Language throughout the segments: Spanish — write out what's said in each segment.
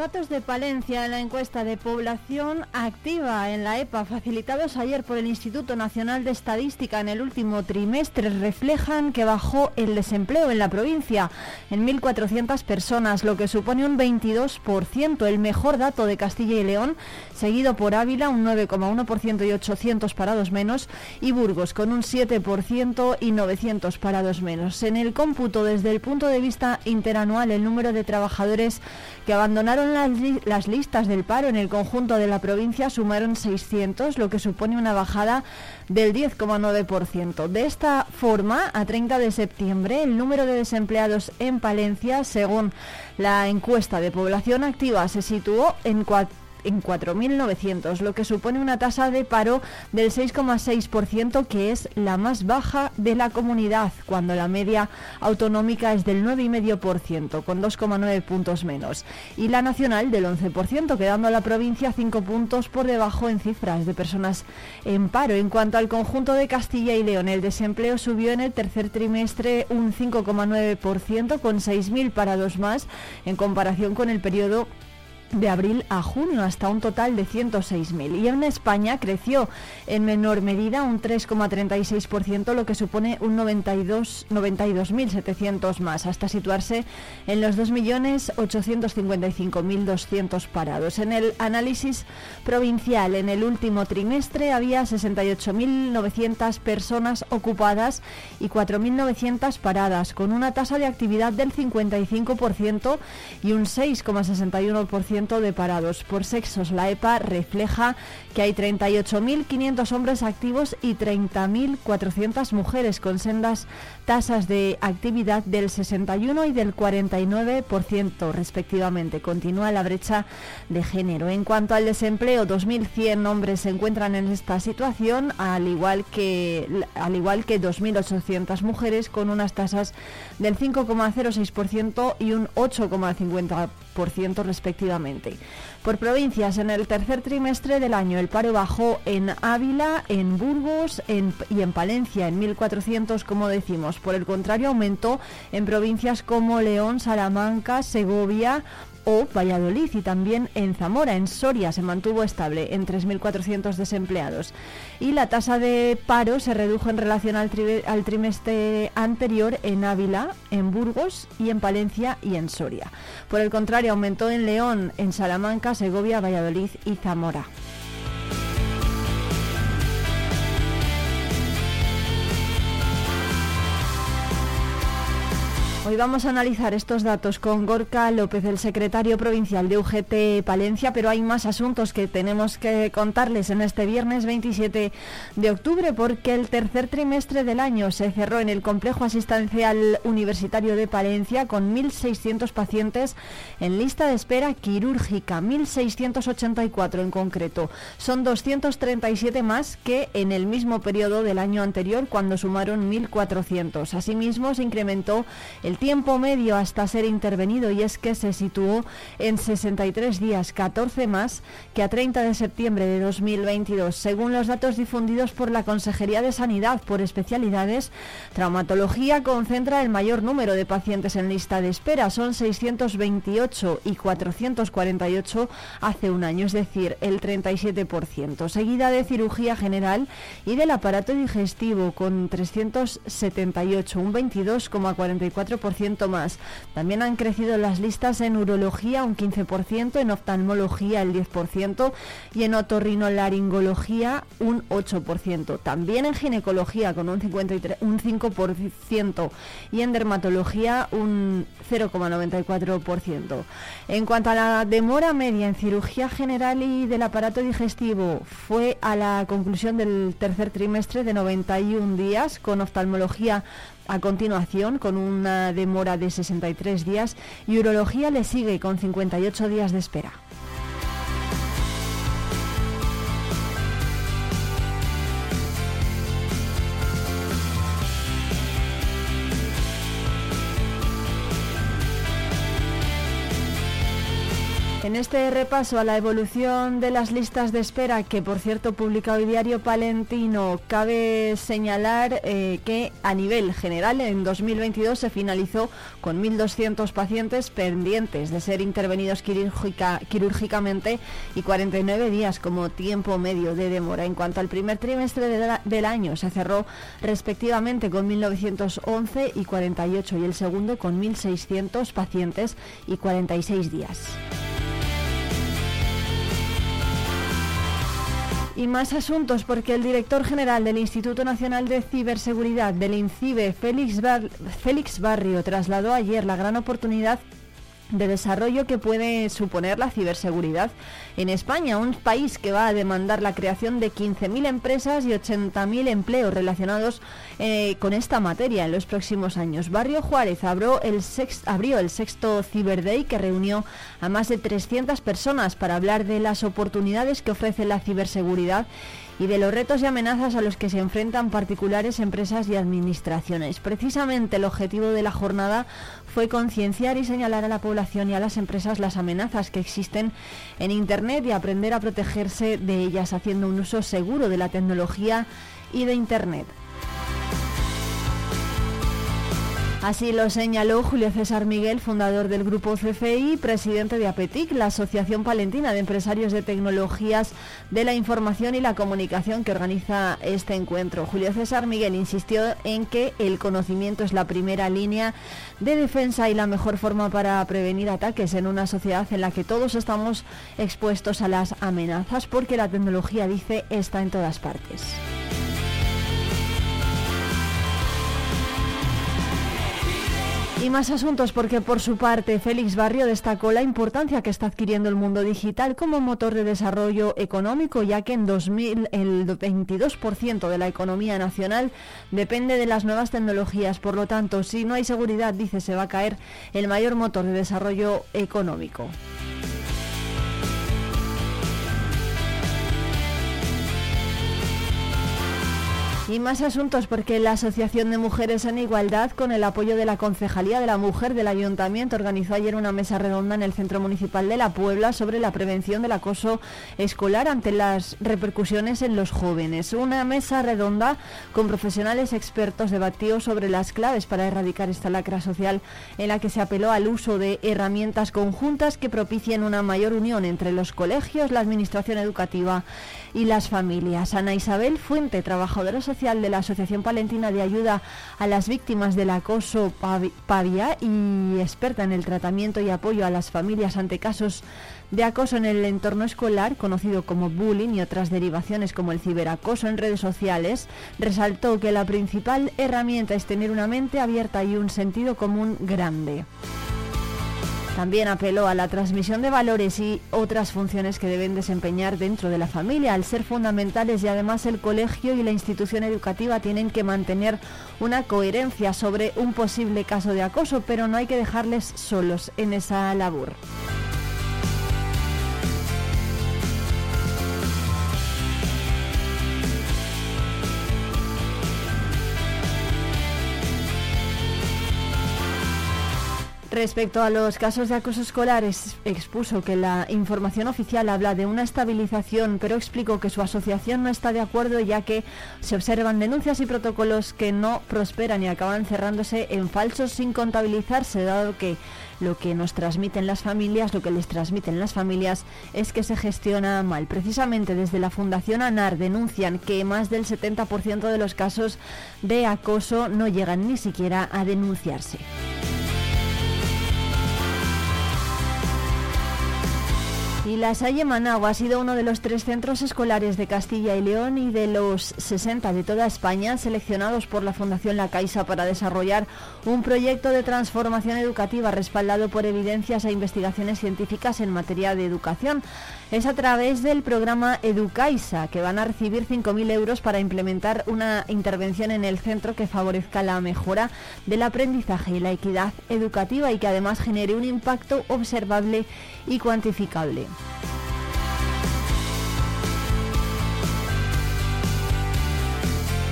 Datos de Palencia en la encuesta de población activa en la EPA facilitados ayer por el Instituto Nacional de Estadística en el último trimestre reflejan que bajó el desempleo en la provincia en 1.400 personas, lo que supone un 22%, el mejor dato de Castilla y León, seguido por Ávila un 9,1% y 800 parados menos y Burgos con un 7% y 900 parados menos. En el cómputo desde el punto de vista interanual el número de trabajadores que abandonaron las, las, listas del paro en el conjunto de la provincia sumaron 600, lo que supone una bajada del 10,9%. De esta forma, a 30 de septiembre, el número de desempleados en Palencia, según la encuesta de población activa, se situó en 4 en 4.900, lo que supone una tasa de paro del 6,6%, que es la más baja de la comunidad, cuando la media autonómica es del 9,5%, con 2,9 puntos menos, y la nacional del 11%, quedando a la provincia 5 puntos por debajo en cifras de personas en paro. En cuanto al conjunto de Castilla y León, el desempleo subió en el tercer trimestre un 5,9%, con 6.000 parados más en comparación con el periodo de abril a junio hasta un total de 106.000 y en España creció en menor medida un 3,36% lo que supone un 92 92.700 más hasta situarse en los 2.855.200 parados. En el análisis provincial en el último trimestre había 68.900 personas ocupadas y 4.900 paradas con una tasa de actividad del 55% y un 6,61% de parados por sexos. La EPA refleja que hay 38.500 hombres activos y 30.400 mujeres con sendas tasas de actividad del 61 y del 49% respectivamente. Continúa la brecha de género. En cuanto al desempleo, 2.100 hombres se encuentran en esta situación, al igual que, al igual que 2.800 mujeres con unas tasas del 5,06% y un 8,50% respectivamente. Por provincias, en el tercer trimestre del año el paro bajó en Ávila, en Burgos y en Palencia, en 1.400, como decimos. Por el contrario, aumentó en provincias como León, Salamanca, Segovia, o Valladolid y también en Zamora, en Soria, se mantuvo estable en 3.400 desempleados. Y la tasa de paro se redujo en relación al, al, trimestre anterior en Ávila, en Burgos y en Palencia y en Soria. Por el contrario, aumentó en León, en Salamanca, Segovia, Valladolid y Zamora. Hoy vamos a analizar estos datos con Gorka López, el secretario provincial de UGT Palencia, pero hay más asuntos que tenemos que contarles en este viernes 27 de octubre, porque el tercer trimestre del año se cerró en el Complejo Asistencial Universitario de Palencia con 1.600 pacientes en lista de espera quirúrgica, 1.684 en concreto. Son 237 más que en el mismo periodo del año anterior, cuando sumaron 1.400. Asimismo, se incrementó el tiempo medio hasta ser intervenido y es que se situó en 63 días, 14 más que a 30 de septiembre de 2022. Según los datos difundidos por la Consejería de Sanidad por especialidades, traumatología concentra el mayor número de pacientes en lista de espera. Son 628 y 448 hace un año, es decir, el 37%. Seguida de cirugía general y del aparato digestivo con 378, un 22,44% más. También han crecido las listas en urología un 15%, en oftalmología el 10% y en otorrinolaringología un 8%. También en ginecología con un, 53, un 5% y en dermatología un 0,94%. En cuanto a la demora media en cirugía general y del aparato digestivo, fue a la conclusión del tercer trimestre de 91 días, con oftalmología a continuación con una demora de 63 días y urología le sigue con 58 días de espera. En este repaso a la evolución de las listas de espera, que por cierto publica hoy Diario Palentino, cabe señalar eh, que a nivel general en 2022 se finalizó con 1.200 pacientes pendientes de ser intervenidos quirúrgicamente y 49 días como tiempo medio de demora. En cuanto al primer trimestre del año, se cerró respectivamente con 1.911 y 48 y el segundo con 1.600 pacientes y 46 días. Y más asuntos porque el director general del Instituto Nacional de Ciberseguridad del INCIBE, Félix, Barrio, trasladó ayer la gran oportunidad de desarrollo que puede suponer la ciberseguridad en España, un país que va a demandar la creación de 15.000 empresas y 80.000 empleos relacionados eh, con esta materia en los próximos años. Barrio Juárez abrió el, abrió el sexto Cyber Day que reunió a más de 300 personas para hablar de las oportunidades que ofrece la ciberseguridad y de los retos y amenazas a los que se enfrentan particulares, empresas y administraciones. Precisamente el objetivo de la jornada fue concienciar y señalar a la población y a las empresas las amenazas que existen en Internet y aprender a protegerse de ellas haciendo un uso seguro de la tecnología y de Internet. Así lo señaló Julio César Miguel, fundador del grupo CFI, presidente de APETIC, la Asociación Palentina de Empresarios de Tecnologías de la Información y la Comunicación que organiza este encuentro. Julio César Miguel insistió en que el conocimiento es la primera línea de defensa y la mejor forma para prevenir ataques en una sociedad en la que todos estamos expuestos a las amenazas porque la tecnología, dice, está en todas partes. Y más asuntos porque por su parte Félix Barrio destacó la importancia que está adquiriendo el mundo digital como motor de desarrollo económico, ya que en 2000 el 22% de la economía nacional depende de las nuevas tecnologías. Por lo tanto, si no hay seguridad, dice, se va a caer el mayor motor de desarrollo económico. Y más asuntos porque la Asociación de Mujeres en Igualdad, con el apoyo de la Concejalía de la Mujer del Ayuntamiento, organizó ayer una mesa redonda en el Centro Municipal de La Puebla sobre la prevención del acoso escolar ante las repercusiones en los jóvenes. Una mesa redonda con profesionales expertos debatió sobre las claves para erradicar esta lacra social en la que se apeló al uso de herramientas conjuntas que propicien una mayor unión entre los colegios, la administración educativa y las familias. Ana Isabel Fuente, trabajadora social de la Asociación Palentina de Ayuda a las Víctimas del Acoso Pavia y experta en el tratamiento y apoyo a las familias ante casos de acoso en el entorno escolar, conocido como bullying y otras derivaciones como el ciberacoso en redes sociales, resaltó que la principal herramienta es tener una mente abierta y un sentido común grande. También apeló a la transmisión de valores y otras funciones que deben desempeñar dentro de la familia, al ser fundamentales y además el colegio y la institución educativa tienen que mantener una coherencia sobre un posible caso de acoso, pero no hay que dejarles solos en esa labor. Respecto a los casos de acoso escolar, expuso que la información oficial habla de una estabilización, pero explicó que su asociación no está de acuerdo ya que se observan denuncias y protocolos que no prosperan y acaban cerrándose en falsos sin contabilizarse, dado que lo que nos transmiten las familias, lo que les transmiten las familias es que se gestiona mal. Precisamente desde la Fundación ANAR denuncian que más del 70% de los casos de acoso no llegan ni siquiera a denunciarse. Y la Salle Managua ha sido uno de los tres centros escolares de Castilla y León y de los 60 de toda España seleccionados por la Fundación La Caixa para desarrollar un proyecto de transformación educativa respaldado por evidencias e investigaciones científicas en materia de educación. Es a través del programa Educaisa que van a recibir 5.000 euros para implementar una intervención en el centro que favorezca la mejora del aprendizaje y la equidad educativa y que además genere un impacto observable y cuantificable.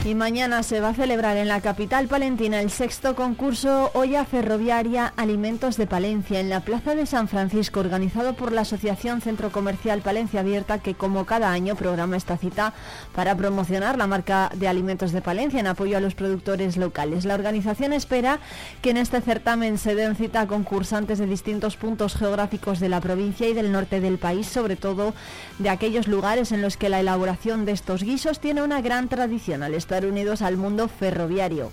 Y mañana se va a celebrar en la capital palentina el sexto concurso Olla Ferroviaria Alimentos de Palencia en la Plaza de San Francisco, organizado por la Asociación Centro Comercial Palencia Abierta, que como cada año programa esta cita para promocionar la marca de alimentos de Palencia en apoyo a los productores locales. La organización espera que en este certamen se den cita a concursantes de distintos puntos geográficos de la provincia y del norte del país, sobre todo de aquellos lugares en los que la elaboración de estos guisos tiene una gran tradición al unidos al mundo ferroviario.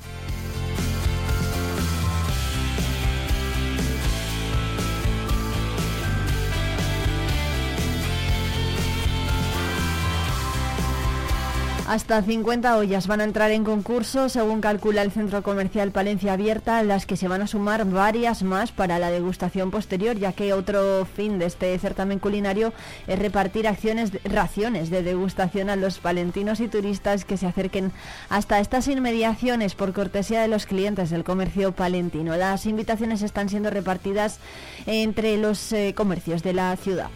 Hasta 50 ollas van a entrar en concurso, según calcula el Centro Comercial Palencia Abierta, las que se van a sumar varias más para la degustación posterior, ya que otro fin de este certamen culinario es repartir acciones, raciones de degustación a los palentinos y turistas que se acerquen hasta estas inmediaciones por cortesía de los clientes del comercio palentino. Las invitaciones están siendo repartidas entre los eh, comercios de la ciudad.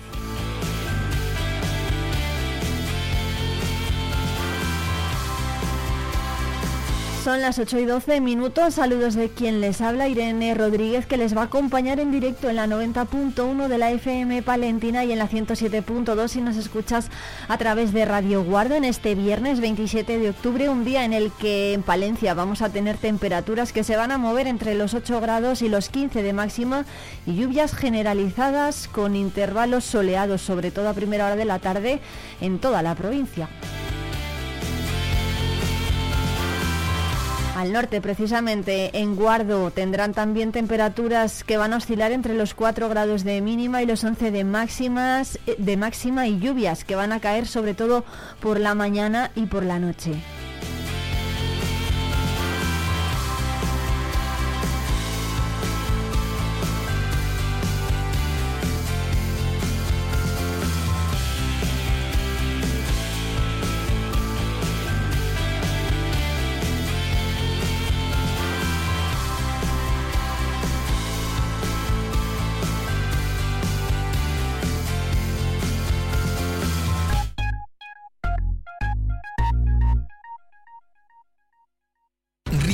Son las 8 y 12 minutos. Saludos de quien les habla, Irene Rodríguez, que les va a acompañar en directo en la 90.1 de la FM Palentina y en la 107.2 si nos escuchas a través de Radio Guardo en este viernes 27 de octubre, un día en el que en Palencia vamos a tener temperaturas que se van a mover entre los 8 grados y los 15 de máxima y lluvias generalizadas con intervalos soleados, sobre todo a primera hora de la tarde en toda la provincia. Al norte, precisamente en Guardo, tendrán también temperaturas que van a oscilar entre los 4 grados de mínima y los 11 de máximas eh, de máxima y lluvias que van a caer sobre todo por la mañana y por la noche.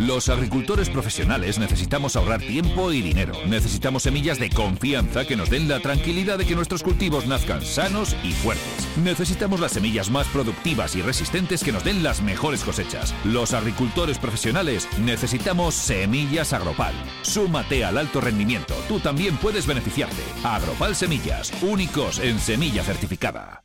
Los agricultores profesionales necesitamos ahorrar tiempo y dinero. Necesitamos semillas de confianza que nos den la tranquilidad de que nuestros cultivos nazcan sanos y fuertes. Necesitamos las semillas más productivas y resistentes que nos den las mejores cosechas. Los agricultores profesionales necesitamos semillas Agropal. Súmate al alto rendimiento. Tú también puedes beneficiarte. Agropal Semillas, únicos en semilla certificada.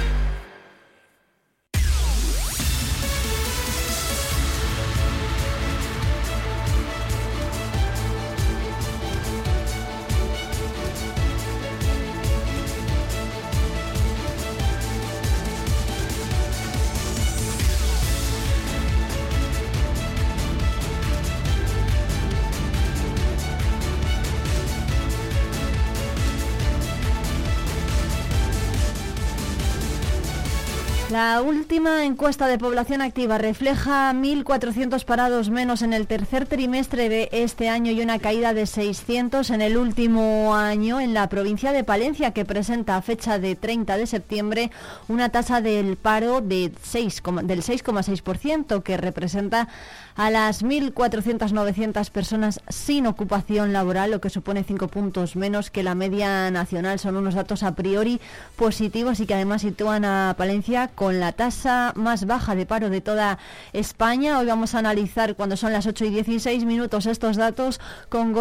Última encuesta de población activa refleja 1.400 parados menos en el tercer trimestre de este año y una caída de 600 en el último año en la provincia de Palencia, que presenta a fecha de 30 de septiembre una tasa del paro de 6, del 6,6%, que representa a las 1.400-900 personas sin ocupación laboral, lo que supone 5 puntos menos que la media nacional. Son unos datos a priori positivos y que además sitúan a Palencia con la tasa más baja de paro de toda España. Hoy vamos a analizar cuando son las 8 y 16 minutos estos datos con,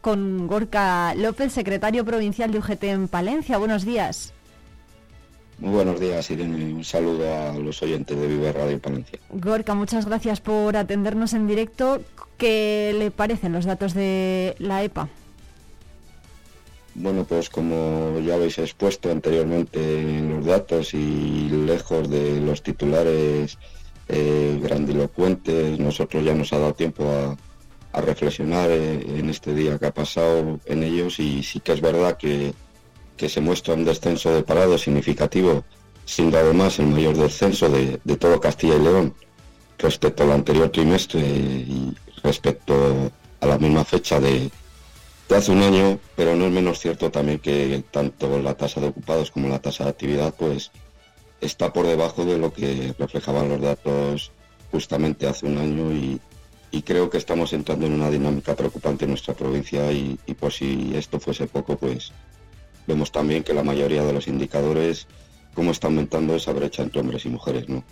con Gorka López, secretario provincial de UGT en Palencia. Buenos días. Muy buenos días, Irene. Un saludo a los oyentes de Vive Radio Palencia. Gorka, muchas gracias por atendernos en directo. ¿Qué le parecen los datos de la EPA? Bueno, pues como ya habéis expuesto anteriormente en los datos y lejos de los titulares eh, grandilocuentes, nosotros ya nos ha dado tiempo a, reflexionar eh, en este día que ha pasado en ellos y sí que es verdad que, se muestra un descenso de parado significativo, siendo además el mayor descenso de, de todo Castilla y León respecto al anterior trimestre y respecto a la misma fecha de, hace un año, pero no es menos cierto también que tanto la tasa de ocupados como la tasa de actividad pues está por debajo de lo que reflejaban los datos justamente hace un año y, creo que estamos entrando en una dinámica preocupante en nuestra provincia y, por si esto fuese poco pues vemos también que la mayoría de los indicadores cómo está aumentando esa brecha entre hombres y mujeres, ¿no?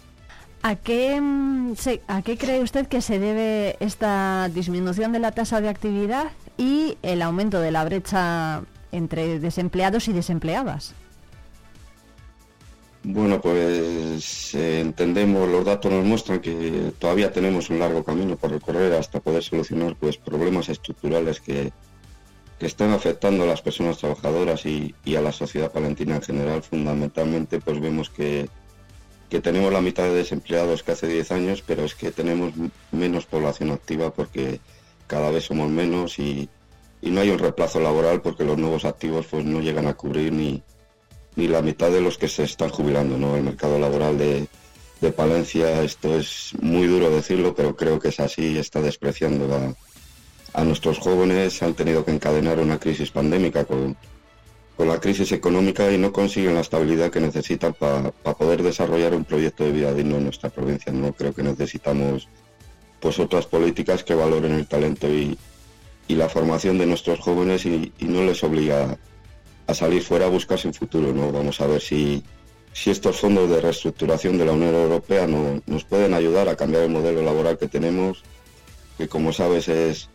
¿A qué, mm, ¿A qué cree usted que se debe esta disminución de la tasa de actividad y el aumento de la brecha entre desempleados y desempleadas. Bueno, pues eh, entendemos, los datos nos muestran que todavía tenemos un largo camino por recorrer hasta poder solucionar pues problemas estructurales que, están afectando a las personas trabajadoras y, a la sociedad palentina en general. Fundamentalmente, pues vemos que, que tenemos la mitad de desempleados que hace 10 años, pero es que tenemos menos población activa porque cada vez somos menos y, no hay un reemplazo laboral porque los nuevos activos pues no llegan a cubrir ni, ni la mitad de los que se están jubilando, ¿no? El mercado laboral de, Palencia, esto es muy duro decirlo, pero creo que es así, está despreciando a, nuestros jóvenes, han tenido que encadenar una crisis pandémica con, con la crisis económica y no consiguen la estabilidad que necesitan para poder desarrollar un proyecto de vida digno en nuestra provincia. No creo que necesitamos pues otras políticas que valoren el talento y, la formación de nuestros jóvenes y, no les obliga a salir fuera a buscarse un futuro. ¿no? Vamos a ver si, si estos fondos de reestructuración de la Unión Europea nos pueden ayudar a cambiar el modelo laboral que tenemos, que como sabes es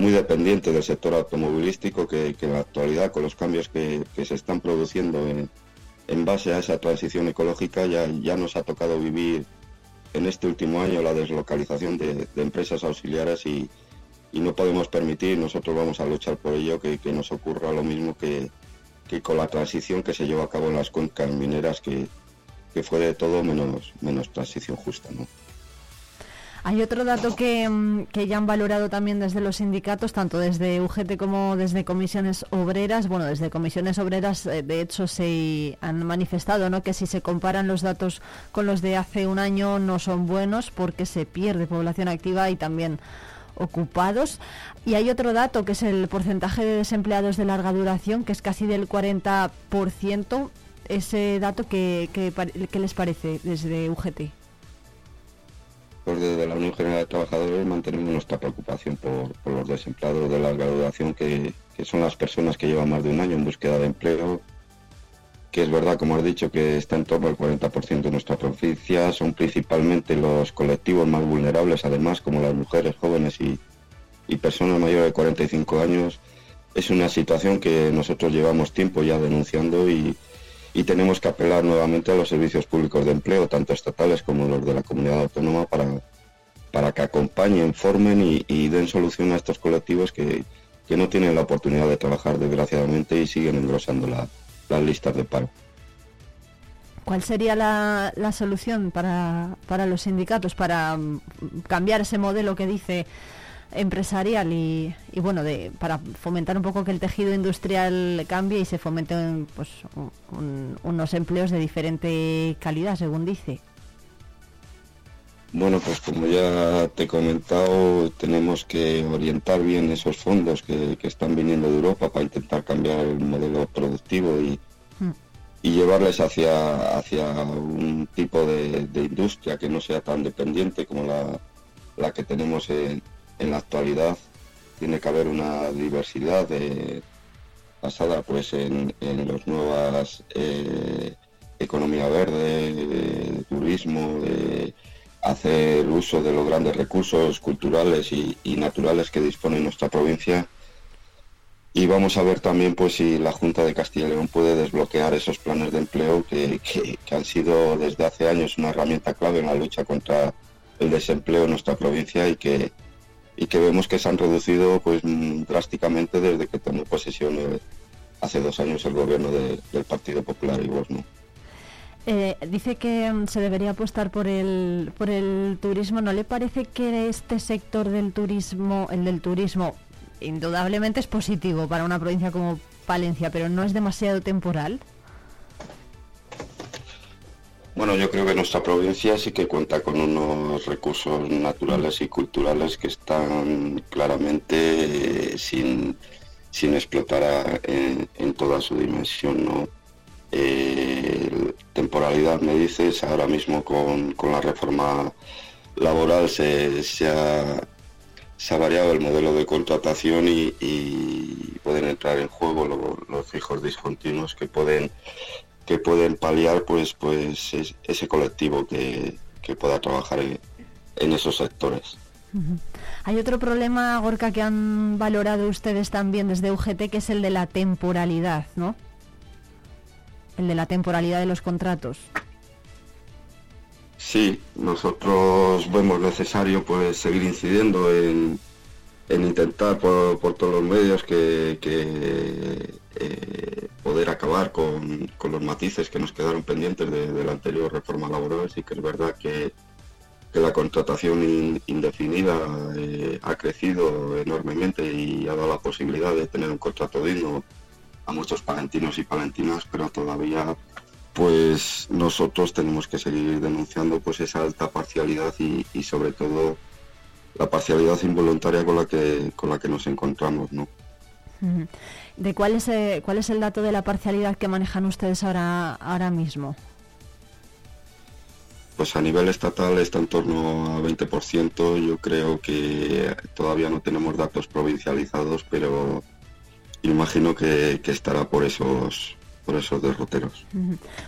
muy dependiente del sector automovilístico, que, en la actualidad con los cambios que, se están produciendo en, base a esa transición ecológica ya, ya nos ha tocado vivir en este último año la deslocalización de, empresas auxiliares y, no podemos permitir, nosotros vamos a luchar por ello, que, nos ocurra lo mismo que, con la transición que se llevó a cabo en las cuencas mineras, que, fue de todo menos, menos transición justa. ¿no? Hay otro dato que, mm, que, ya han valorado también desde los sindicatos, tanto desde UGT como desde comisiones obreras. Bueno, desde comisiones obreras, eh, de hecho, se han manifestado ¿no? que si se comparan los datos con los de hace un año no son buenos porque se pierde población activa y también ocupados. Y hay otro dato que es el porcentaje de desempleados de larga duración, que es casi del 40%. Ese dato, que, que les parece desde UGT? Desde la Unión General de Trabajadores mantenemos nuestra preocupación por, los desempleados de larga duración, que, son las personas que llevan más de un año en búsqueda de empleo, que es verdad, como has dicho, que está en torno al 40% de nuestra provincia, son principalmente los colectivos más vulnerables, además, como las mujeres jóvenes y, personas mayores de 45 años. Es una situación que nosotros llevamos tiempo ya denunciando y, y tenemos que apelar nuevamente a los servicios públicos de empleo, tanto estatales como los de la comunidad autónoma, para, para que acompañen, formen y, den solución a estos colectivos que, no tienen la oportunidad de trabajar, desgraciadamente, y siguen engrosando las listas de paro. ¿Cuál sería la, la solución para, para los sindicatos para mm, cambiar ese modelo que dice empresarial y, bueno, de, para fomentar un poco que el tejido industrial cambie y se fomenten pues, unos empleos de diferente calidad, según dice. Bueno, pues como ya te he comentado, tenemos que orientar bien esos fondos que, están viniendo de Europa para intentar cambiar el modelo productivo y, hmm. y llevarles hacia, hacia un tipo de, industria que no sea tan dependiente como la, la que tenemos en, en la actualidad tiene que haber una diversidad de, basada pues en, en las nuevas eh, economía verde, turismo, de hacer uso de los grandes recursos culturales y, naturales que dispone nuestra provincia. Y vamos a ver también pues si la Junta de Castilla y León puede desbloquear esos planes de empleo que han sido desde hace años una herramienta clave en la lucha contra el desempleo en nuestra provincia y que, y que vemos que se han reducido pues mm, drásticamente desde que tomó posesión eh, hace dos años el gobierno del Partido Popular y vos eh, dice que mm, se debería apostar por el por el turismo. ¿No le parece que este sector del turismo, el del turismo, indudablemente es positivo para una provincia como Palencia, pero no es demasiado temporal? Bueno, yo creo que nuestra provincia sí que cuenta con unos recursos naturales y culturales que están claramente eh, sin, explotar en, toda su dimensión. ¿no? Eh, temporalidad, me dices, ahora mismo con, la reforma laboral se, ha, variado el modelo de contratación y, pueden entrar en juego los fijos discontinuos que pueden que pueden paliar pues pues ese colectivo que, pueda trabajar en, esos sectores. Hay otro problema, Gorka, que han valorado ustedes también desde UGT, que es el de la temporalidad, ¿no? El de la temporalidad de los contratos. Sí, nosotros vemos necesario pues seguir incidiendo en, en intentar por, todos los medios que, eh, acabar con, los matices que nos quedaron pendientes de, la anterior reforma laboral. Sí que es verdad que, la contratación indefinida eh, ha crecido enormemente y ha dado la posibilidad de tener un contrato digno a muchos palentinos y palentinas, pero todavía pues nosotros tenemos que seguir denunciando pues esa alta parcialidad y, y sobre todo la parcialidad involuntaria con la que con la que nos encontramos, ¿no? ¿De cuál es eh, cuál es el dato de la parcialidad que manejan ustedes ahora ahora mismo? Pues a nivel estatal está en torno a 20%. Yo creo que todavía no tenemos datos provincializados, pero imagino que, que estará por esos esos derroteros.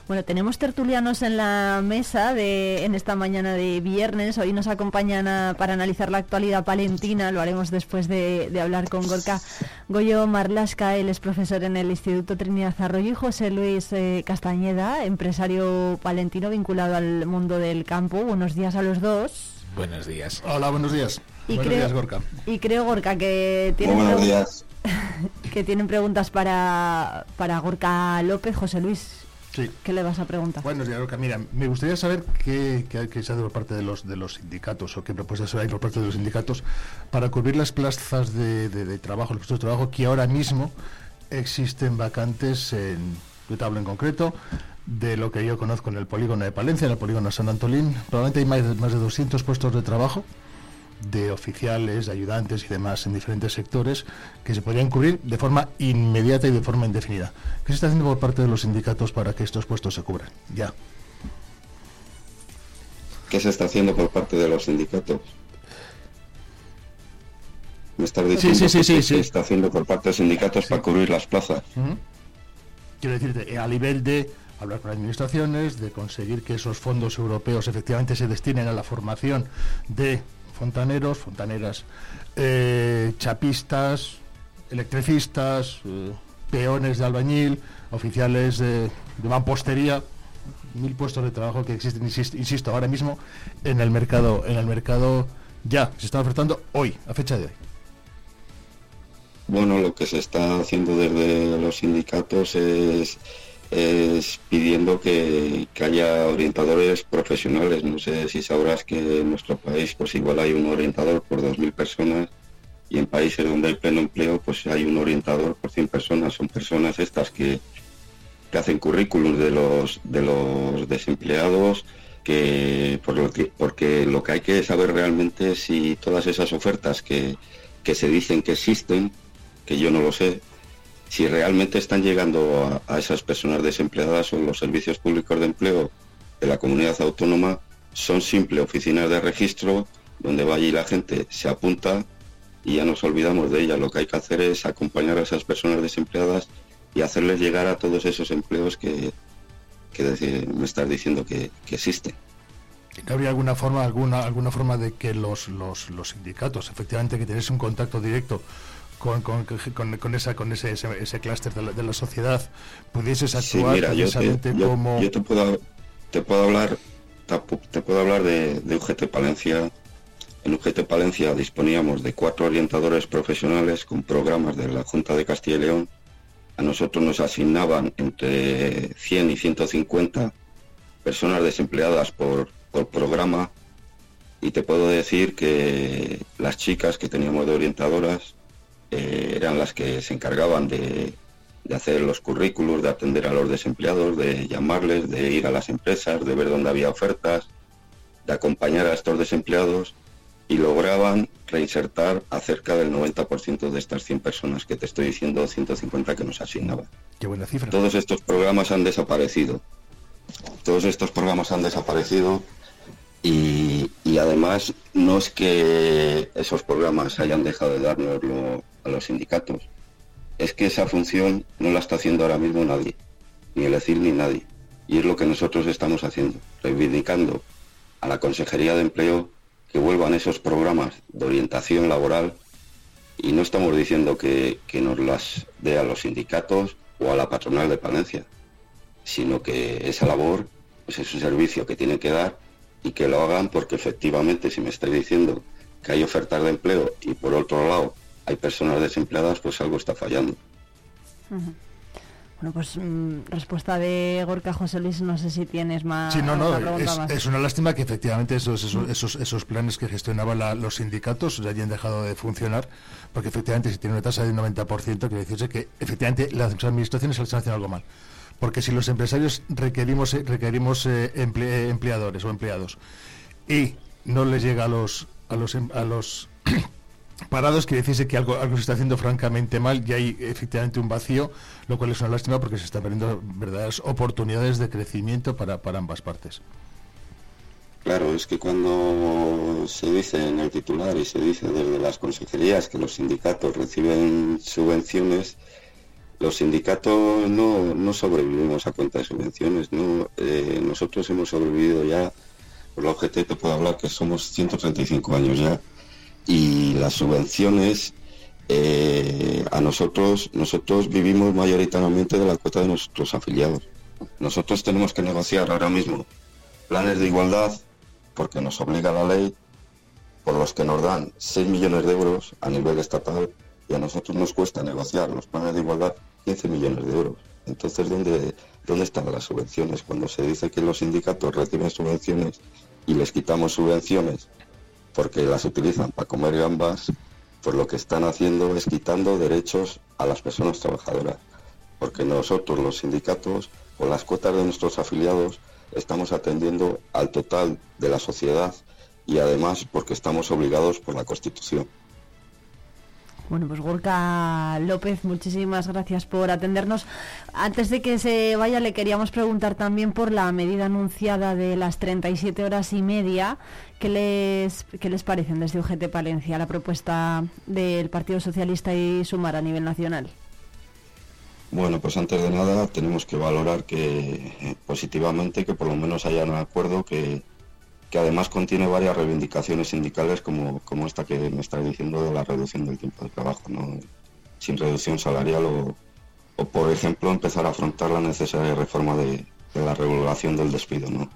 Bueno, tenemos tertulianos en la mesa de, en esta mañana de viernes. Hoy nos acompañan para analizar la actualidad palentina. Lo haremos después de, hablar con Gorka Goyo Marlasca. Él es profesor en el Instituto Trinidad Arroyo y José Luis eh, Castañeda, empresario palentino vinculado al mundo del campo. Buenos días a los dos. Buenos días. Hola, buenos días. Y buenos creo, días, Gorka. Y creo, Gorka, que tiene... Buenos días que tienen preguntas para, para Gorka López. José Luis, ¿Qué le vas a preguntar? Bueno, mira, me gustaría saber qué, qué, se hace por parte de los de los sindicatos o qué propuestas hay por parte de los sindicatos para cubrir las plazas de, de, trabajo, los puestos de trabajo que ahora mismo existen vacantes en, yo hablo en concreto, de lo que yo conozco en el polígono de Palencia, en el polígono de San Antolín. Probablemente hay más de, más de 200 puestos de trabajo de oficiales, de ayudantes y demás en diferentes sectores que se podrían cubrir de forma inmediata y de forma indefinida. ¿Qué se está haciendo por parte de los sindicatos para que estos puestos se cubran? Ya. ¿Qué se está haciendo por parte de los sindicatos? Me estás diciendo sí, sí, sí, qué se está haciendo por parte de los sindicatos para cubrir las plazas. Quiero decirte, a nivel de hablar con administraciones, de conseguir que esos fondos europeos efectivamente se destinen a la formación de fontaneros, fontaneras, eh, chapistas, electricistas, eh, peones de albañil, oficiales de, mampostería, mil puestos de trabajo que existen, insisto, ahora mismo en el mercado, en el mercado ya, se están ofertando hoy, a fecha de hoy. Bueno, lo que se está haciendo desde los sindicatos es es pidiendo que, haya orientadores profesionales. No sé si sabrás que en nuestro país pues igual hay un orientador por 2.000 personas y en países donde hay pleno empleo pues hay un orientador por 100 personas. Son personas estas que, que hacen currículum de los, de los desempleados, que, por lo que porque lo que hay que saber realmente es si todas esas ofertas que, que se dicen que existen, que yo no lo sé, si realmente están llegando a, esas personas desempleadas o los servicios públicos de empleo de la comunidad autónoma son simples oficinas de registro donde va allí la gente, se apunta y ya nos olvidamos de ella. Lo que hay que hacer es acompañar a esas personas desempleadas y hacerles llegar a todos esos empleos que, me estás diciendo que, existen. ¿Habría alguna forma, alguna, alguna forma de que los, los, los sindicatos, efectivamente, que tenés un contacto directo con, con, con, esa, con ese, ese, clúster de, de, la sociedad pudieses actuar precisamente como... Yo te puedo, te puedo hablar te puedo hablar de, de UGT Palencia. En UGT Palencia disponíamos de cuatro orientadores profesionales con programas de la Junta de Castilla y León. A nosotros nos asignaban entre 100 y 150 personas desempleadas por, por programa y te puedo decir que las chicas que teníamos de orientadoras eh, eran las que se encargaban de, hacer los currículos, de atender a los desempleados, de llamarles, de ir a las empresas, de ver dónde había ofertas, de acompañar a estos desempleados y lograban reinsertar a cerca del 90% de estas 100 personas que te estoy diciendo, 150 que nos asignaban. Qué buena cifra. Todos estos programas han desaparecido. Todos estos programas han desaparecido y, además no es que esos programas hayan dejado de darnos a los sindicatos, es que esa función no la está haciendo ahora mismo nadie, ni el ECIL ni nadie. Y es lo que nosotros estamos haciendo, reivindicando a la Consejería de Empleo que vuelvan esos programas de orientación laboral y no estamos diciendo que, que nos las dé a los sindicatos o a la patronal de Palencia, sino que esa labor pues es un servicio que tienen que dar y que lo hagan porque efectivamente si me estáis diciendo que hay ofertas de empleo y por otro lado hay personas desempleadas, pues algo está fallando. Bueno, pues mm, respuesta de Gorka José Luis, no sé si tienes más. Sí, no, no, es, una lástima que efectivamente esos, esos, esos, planes que gestionaban los sindicatos hayan dejado de funcionar, porque efectivamente si tiene una tasa de 90%, quiere decirse que efectivamente las administraciones están haciendo algo mal porque si los empresarios requerimos, eh, requerimos eh, eh, empleadores o empleados y no les llega a los, a los, em, a los parados, quiere decirse que algo, algo se está haciendo francamente mal y hay efectivamente un vacío, lo cual es una lástima porque se están perdiendo verdaderas oportunidades de crecimiento para, para ambas partes. Claro, es que cuando se dice en el titular y se dice desde las consejerías que los sindicatos reciben subvenciones, los sindicatos no, sobrevivimos a cuenta de subvenciones, no eh, nosotros hemos sobrevivido ya, por la OGT te puedo hablar que somos 135 años ya, y las subvenciones eh, a nosotros, nosotros vivimos mayoritariamente de la cuota de nuestros afiliados. Nosotros tenemos que negociar ahora mismo planes de igualdad, porque nos obliga la ley, por los que nos dan 6 millones de euros a nivel estatal y a nosotros nos cuesta negociar los planes de igualdad 15 millones de euros. Entonces, ¿dónde, ¿dónde están las subvenciones? Cuando se dice que los sindicatos reciben subvenciones y les quitamos subvenciones porque las utilizan para comer gambas, pues lo que están haciendo es quitando derechos a las personas trabajadoras. Porque nosotros, los sindicatos, con las cuotas de nuestros afiliados, estamos atendiendo al total de la sociedad y además porque estamos obligados por la Constitución. Bueno, pues Gorka López, muchísimas gracias por atendernos. Antes de que se vaya, le queríamos preguntar también por la medida anunciada de las 37 horas y media. ¿Qué les, qué les parecen desde UGT Palencia la propuesta del Partido Socialista y Sumar a nivel nacional? Bueno, pues antes de nada tenemos que valorar que eh, positivamente que por lo menos haya un acuerdo que, que además contiene varias reivindicaciones sindicales como, como esta que me está diciendo de la reducción del tiempo de trabajo, ¿no? sin reducción salarial o, o, por ejemplo, empezar a afrontar la necesaria reforma de, la regulación del despido. ¿no?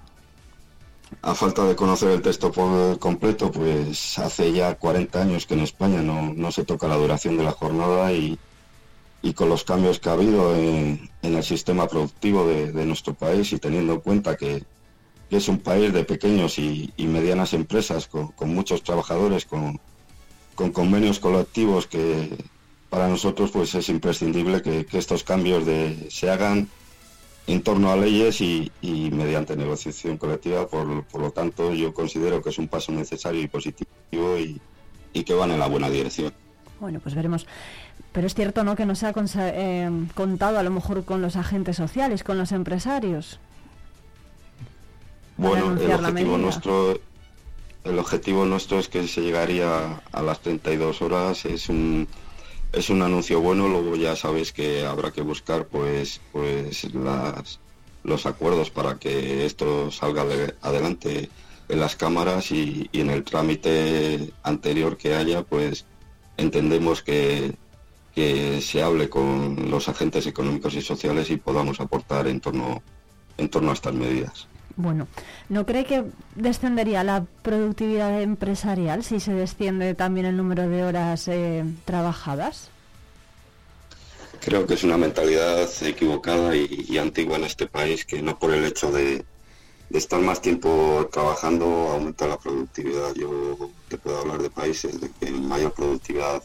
A falta de conocer el texto por completo, pues hace ya 40 años que en España no, no se toca la duración de la jornada y, y con los cambios que ha habido en, en el sistema productivo de, de, nuestro país y teniendo en cuenta que, que es un país de pequeños y, y medianas empresas con, con muchos trabajadores, con, con, convenios colectivos que para nosotros pues es imprescindible que, estos cambios de, se hagan en torno a leyes y, mediante negociación colectiva. Por, lo tanto, yo considero que es un paso necesario y positivo y, y que van en la buena dirección. Bueno, pues veremos. Pero es cierto, ¿no?, que no se ha eh, contado a lo mejor con los agentes sociales, con los empresarios. Bueno, el objetivo nuestro el objetivo nuestro es que se llegaría a las 32 horas, es un es un anuncio bueno, luego ya sabéis que habrá que buscar pues pues las los acuerdos para que esto salga de, adelante en las cámaras y, y en el trámite anterior que haya, pues entendemos que, que se hable con los agentes económicos y sociales y podamos aportar en torno, en torno a estas medidas. Bueno, ¿no cree que descendería la productividad empresarial si se desciende también el número de horas eh, trabajadas? Creo que es una mentalidad equivocada y, antigua en este país que no por el hecho de, de, estar más tiempo trabajando aumenta la productividad. Yo te puedo hablar de países de que mayor productividad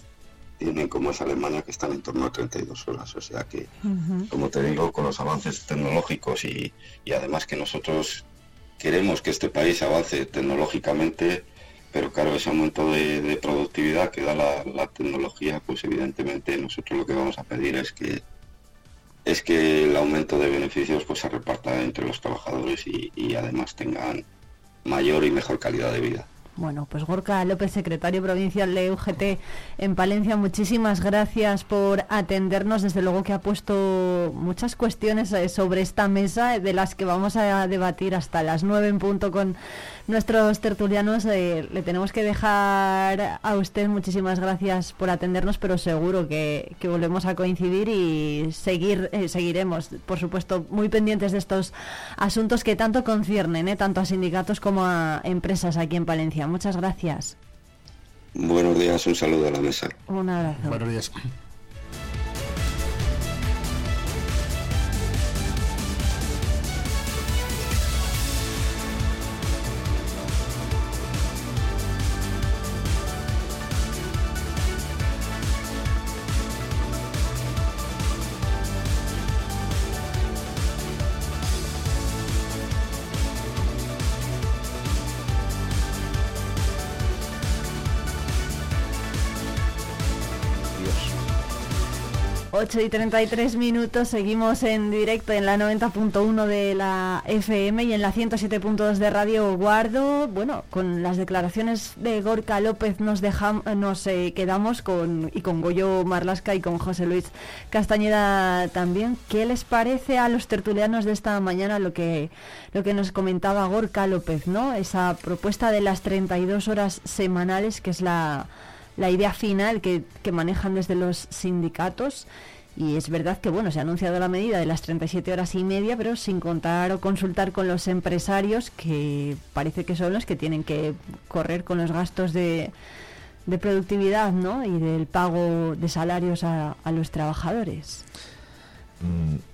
tienen como es Alemania que están en torno a 32 horas. O sea que, uh -huh. como te digo, con los avances tecnológicos y, y, además que nosotros queremos que este país avance tecnológicamente, pero claro, ese aumento de, de productividad que da la, la, tecnología, pues evidentemente nosotros lo que vamos a pedir es que es que el aumento de beneficios pues se reparta entre los trabajadores y, y además tengan mayor y mejor calidad de vida. Bueno, pues Gorka López, secretario provincial de UGT en Palencia, muchísimas gracias por atendernos. Desde luego que ha puesto muchas cuestiones eh, sobre esta mesa de las que vamos a debatir hasta las nueve en punto con nuestros tertulianos. Eh, le tenemos que dejar a usted muchísimas gracias por atendernos, pero seguro que, que volvemos a coincidir y seguir eh, seguiremos, por supuesto, muy pendientes de estos asuntos que tanto conciernen, eh, tanto a sindicatos como a empresas aquí en Palencia. Muchas gracias. Buenos días, un saludo a la mesa. Un abrazo. Buenos días. Y 33 minutos, seguimos en directo en la 90.1 de la FM y en la 107.2 de Radio Guardo. Bueno, con las declaraciones de Gorka López nos dejamos, nos eh, quedamos con y con Goyo Marlasca y con José Luis Castañeda también. ¿Qué les parece a los tertulianos de esta mañana lo que lo que nos comentaba Gorka López, no? Esa propuesta de las 32 horas semanales que es la la idea final que, que, manejan desde los sindicatos. Y es verdad que bueno, se ha anunciado la medida de las 37 horas y media, pero sin contar o consultar con los empresarios, que parece que son los que tienen que correr con los gastos de, productividad ¿no? y del pago de salarios a, a los trabajadores. Mm,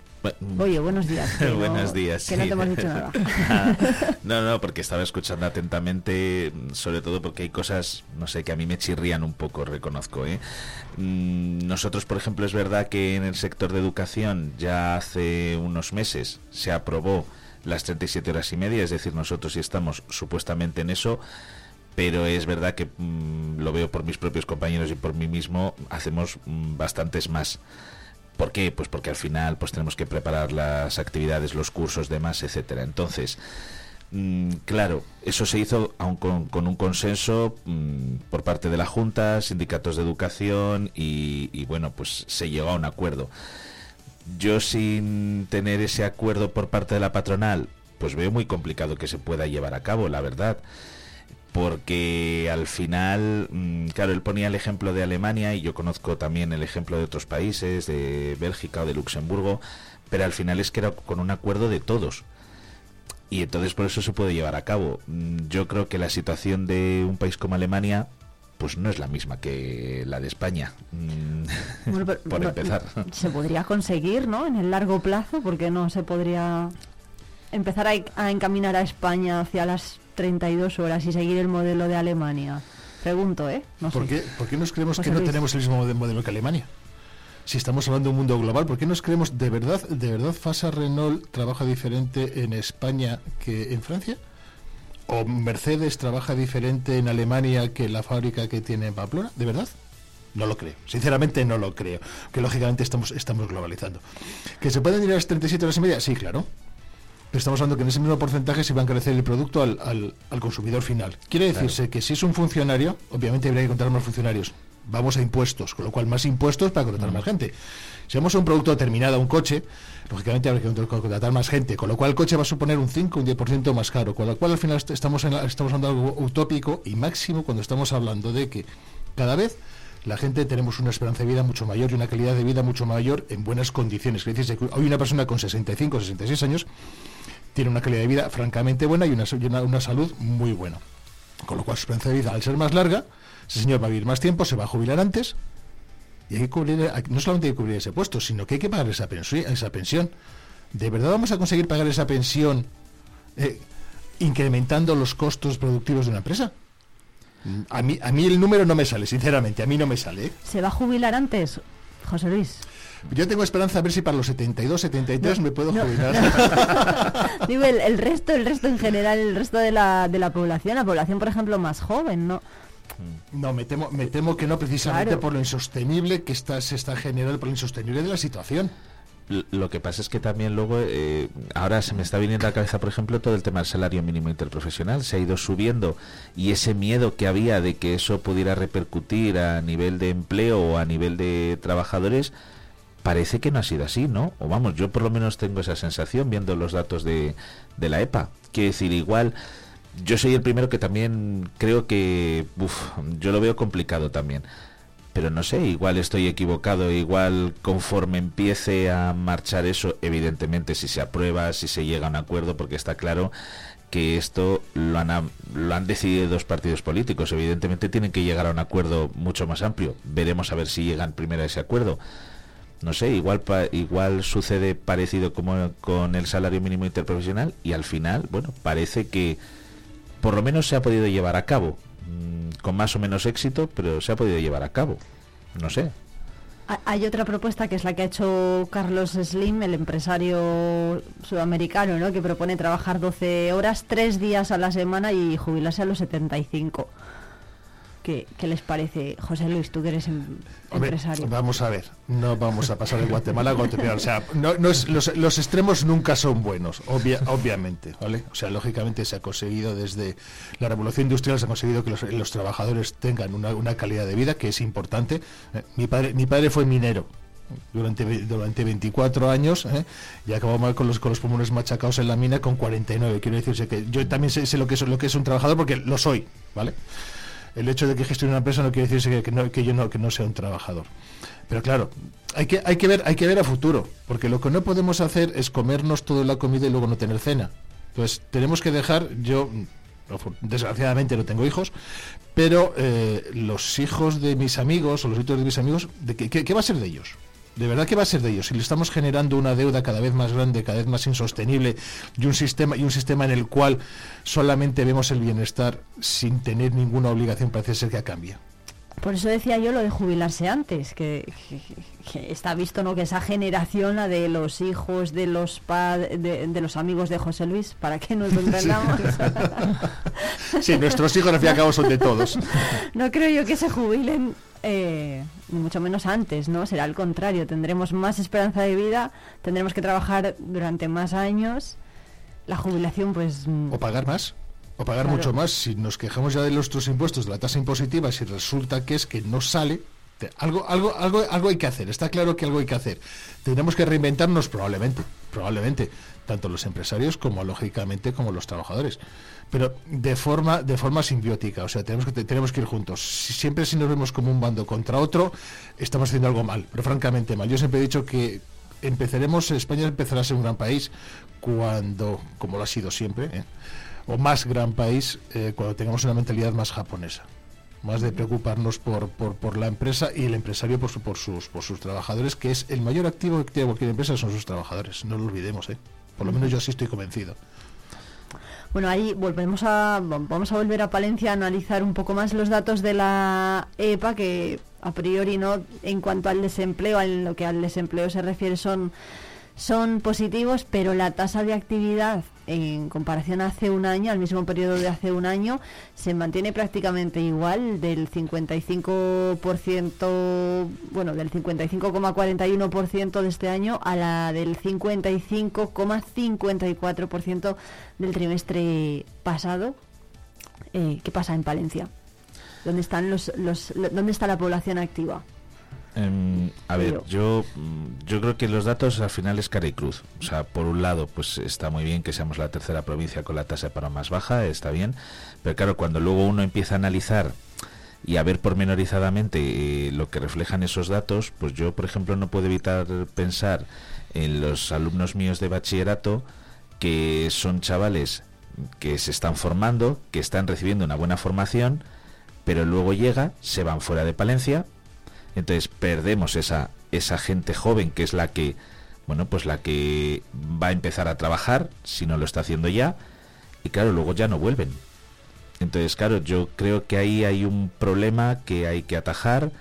Oye, buenos días. buenos días. Que no te hemos dicho nada. no, no, porque estaba escuchando atentamente, sobre todo porque hay cosas, no sé, que a mí me chirrían un poco, reconozco. ¿eh? Mm, nosotros, por ejemplo, es verdad que en el sector de educación ya hace unos meses se aprobó las 37 horas y media, es decir, nosotros sí estamos supuestamente en eso pero es verdad que mm, lo veo por mis propios compañeros y por mí mismo, hacemos mm, bastantes más. ¿Por qué? Pues porque al final pues tenemos que preparar las actividades, los cursos, demás, etcétera. Entonces, mm, claro, eso se hizo aún con, un consenso por parte de la Junta, sindicatos de educación y bueno, pues se llegó a un acuerdo. Yo sin tener ese acuerdo por parte de la patronal, pues veo muy complicado que se pueda llevar a cabo, la verdad porque al final, mm, claro, él ponía el ejemplo de Alemania y yo conozco también el ejemplo de otros países, de Bélgica o de Luxemburgo, pero al final es que era con un acuerdo de todos. Y entonces por eso se puede llevar a cabo. Mm, yo creo que la situación de un país como Alemania pues no es la misma que la de España, mm, por empezar. Se podría conseguir, ¿no? En el largo plazo, porque no se podría empezar a encaminar a España hacia las 32 horas y seguir el modelo de Alemania? Pregunto, ¿eh? ¿Por, Qué, ¿Por, qué, nos creemos que no tenemos el mismo modelo que Alemania? Si estamos hablando de un mundo global, ¿por qué nos creemos de verdad, de verdad Fasa Renault trabaja diferente en España que en Francia? ¿O Mercedes trabaja diferente en Alemania que la fábrica que tiene en Pamplona? ¿De verdad? No lo creo. Sinceramente no lo creo. Que lógicamente estamos, estamos globalizando. ¿Que se pueden ir a las 37 horas y media? Sí, claro estamos hablando que en ese mismo porcentaje se va a encarecer el producto al, al, consumidor final. Quiere decirse que si es un funcionario, obviamente habría que contratar más funcionarios. Vamos a impuestos, con lo cual más impuestos para contratar más gente. Si vamos a un producto determinado, un coche, lógicamente habrá que contratar más gente, con lo cual el coche va a suponer un 5, un 10% más caro, con lo cual al final estamos, en estamos hablando de algo utópico y máximo cuando estamos hablando de que cada vez la gente tenemos una esperanza de vida mucho mayor y una calidad de vida mucho mayor en buenas condiciones. Es decir, hoy una persona con 65, 66 años tiene una calidad de vida francamente buena y una, una, salud muy buena. Con lo cual su esperanza de vida, al ser más larga, ese señor va a vivir más tiempo, se va a jubilar antes y hay que cubrir, no solamente hay que cubrir ese puesto, sino que hay que pagar esa pensión. ¿De verdad vamos a conseguir pagar esa pensión eh, incrementando los costos productivos de una empresa? A mí, a mí el número no me sale, sinceramente, a mí no me sale. ¿eh? ¿Se va a jubilar antes, José Luis? Yo tengo esperanza a ver si para los 72, 73 me puedo jubilar. Digo, el, resto, el resto en general, el resto de la, de la población, la población, por ejemplo, más joven, ¿no? No, me temo, me temo que no, precisamente por lo insostenible que está, se está generando, por lo insostenible de la situación. Lo que pasa es que también luego, eh, ahora se me está viniendo a la cabeza, por ejemplo, todo el tema del salario mínimo interprofesional. Se ha ido subiendo y ese miedo que había de que eso pudiera repercutir a nivel de empleo o a nivel de trabajadores, parece que no ha sido así, ¿no? O vamos, yo por lo menos tengo esa sensación viendo los datos de, de la EPA. Quiero decir, igual, yo soy el primero que también creo que, uf, yo lo veo complicado también. Pero no sé, igual estoy equivocado, igual conforme empiece a marchar eso, evidentemente si se aprueba, si se llega a un acuerdo, porque está claro que esto lo han, lo han decidido dos partidos políticos. Evidentemente tienen que llegar a un acuerdo mucho más amplio. Veremos a ver si llegan primero a ese acuerdo no sé, igual igual sucede parecido como con el salario mínimo interprofesional y al final, bueno, parece que por lo menos se ha podido llevar a cabo, mm, con más o menos éxito, pero se ha podido llevar a cabo. No sé. Hay otra propuesta que es la que ha hecho Carlos Slim, el empresario sudamericano, ¿no? que propone trabajar 12 horas, 3 días a la semana y jubilarse a los 75. ¿Qué, les parece, José Luis, tú que eres em, empresario? Vamos a ver, no vamos a pasar de Guatemala a Guatemala. O sea, no, es, los, extremos nunca son buenos, obviamente, ¿vale? O sea, lógicamente se ha conseguido desde la revolución industrial, se ha conseguido que los, trabajadores tengan una, calidad de vida que es importante. Eh, mi, padre, mi padre fue minero, durante, durante 24 años ¿eh? y acabó mal con los, con los pulmones machacados en la mina con 49. Quiero decirse que yo también sé, sé, lo, que es, lo que es un trabajador porque lo soy, ¿vale? El hecho de que gestione una empresa no quiere decir que, que yo no, que no sea un trabajador. Pero claro, hay que, hay, que ver, hay que ver a futuro, porque lo que no podemos hacer es comernos toda la comida y luego no tener cena. Entonces, tenemos que dejar, yo desgraciadamente no tengo hijos, pero eh, los hijos de mis amigos o los hijos de mis amigos, ¿de qué, qué, va a ser de ellos? ¿De verdad que va a ser de ellos? Si le estamos generando una deuda cada vez más grande, cada vez más insostenible y un sistema y un sistema en el cual solamente vemos el bienestar sin tener ninguna obligación, parece ser que cambia. Por eso decía yo lo de jubilarse antes, que, está visto no que esa generación, la de los hijos de los de, de, los amigos de José Luis, para que nos entendamos. sí, nuestros hijos al fin y al cabo son de todos. No creo yo que se jubilen eh, mucho menos antes, ¿no? Será al contrario, tendremos más esperanza de vida, tendremos que trabajar durante más años. La jubilación, pues. O pagar más o pagar mucho más. Si nos quejamos ya de nuestros impuestos, de la tasa impositiva, si resulta que es que no sale, algo, algo, algo, algo hay que hacer. Está claro que algo hay que hacer. Tenemos que reinventarnos probablemente, probablemente, tanto los empresarios como lógicamente como los trabajadores. Pero de forma, de forma simbiótica, o sea, tenemos que tenemos que ir juntos. Si, siempre si nos vemos como un bando contra otro, estamos haciendo algo mal, pero francamente mal. Yo siempre he dicho que empezaremos, España empezará a ser un gran país cuando, como lo ha sido siempre, ¿eh? O más gran país eh, cuando tengamos una mentalidad más japonesa más de preocuparnos por, por, la empresa y el empresario por, por, sus, por sus trabajadores, que es el mayor activo que tiene cualquier empresa son sus trabajadores, no lo olvidemos, ¿eh? por lo menos yo sí estoy convencido. Bueno, ahí volvemos a vamos a volver a Palencia a analizar un poco más los datos de la EPA que a priori no en cuanto al desempleo, en lo que al desempleo se refiere son son positivos, pero la tasa de actividad en comparación a hace un año, al mismo periodo de hace un año, se mantiene prácticamente igual del 55%, bueno, del 55,41% de este año a la del 55,54% del trimestre pasado. Eh, ¿Qué pasa en Palencia? ¿Dónde están los, los, dónde está la población activa? Em, a ver, yo, yo creo que los datos al final es cara y cruz. O sea, por un lado, pues está muy bien que seamos la tercera provincia con la tasa de paro más baja, está bien. Pero claro, cuando luego uno empieza a analizar y a ver pormenorizadamente eh, lo que reflejan esos datos, pues yo, por ejemplo, no puedo evitar pensar en los alumnos míos de bachillerato que son chavales que se están formando, que están recibiendo una buena formación, pero luego llega, se van fuera de Palencia, entonces perdemos esa, esa gente joven que es la que, bueno, pues la que va a empezar a trabajar, si no lo está haciendo ya, y claro, luego ya no vuelven. Entonces, claro, yo creo que ahí hay un problema que hay que atajar.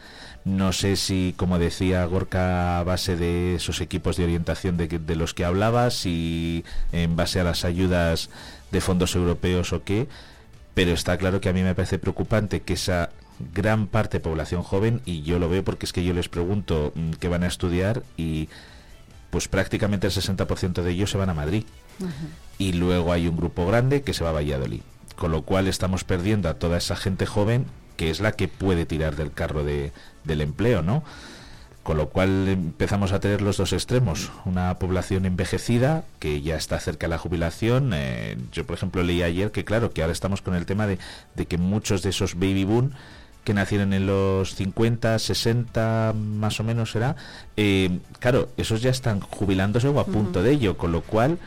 No sé si, como decía Gorka, a base de esos equipos de orientación de, de los que hablaba, si en base a las ayudas de fondos europeos o qué, pero está claro que a mí me parece preocupante que esa gran parte de población joven y yo lo veo porque es que yo les pregunto mm, qué van a estudiar y pues prácticamente el 60% de ellos se van a Madrid. Y luego hay un grupo grande que se va a Valladolid. Con lo cual estamos perdiendo a toda esa gente joven que es la que puede tirar del carro de, del empleo, ¿no? Con lo cual empezamos a tener los dos extremos. Una población envejecida que ya está cerca de la jubilación. Eh, yo, por ejemplo, leí ayer que, claro, que ahora estamos con el tema de, de que muchos de esos baby boom que nacieron en los 50, 60 más o menos será, eh, claro, esos ya están jubilándose o a punto de ello, con lo cual,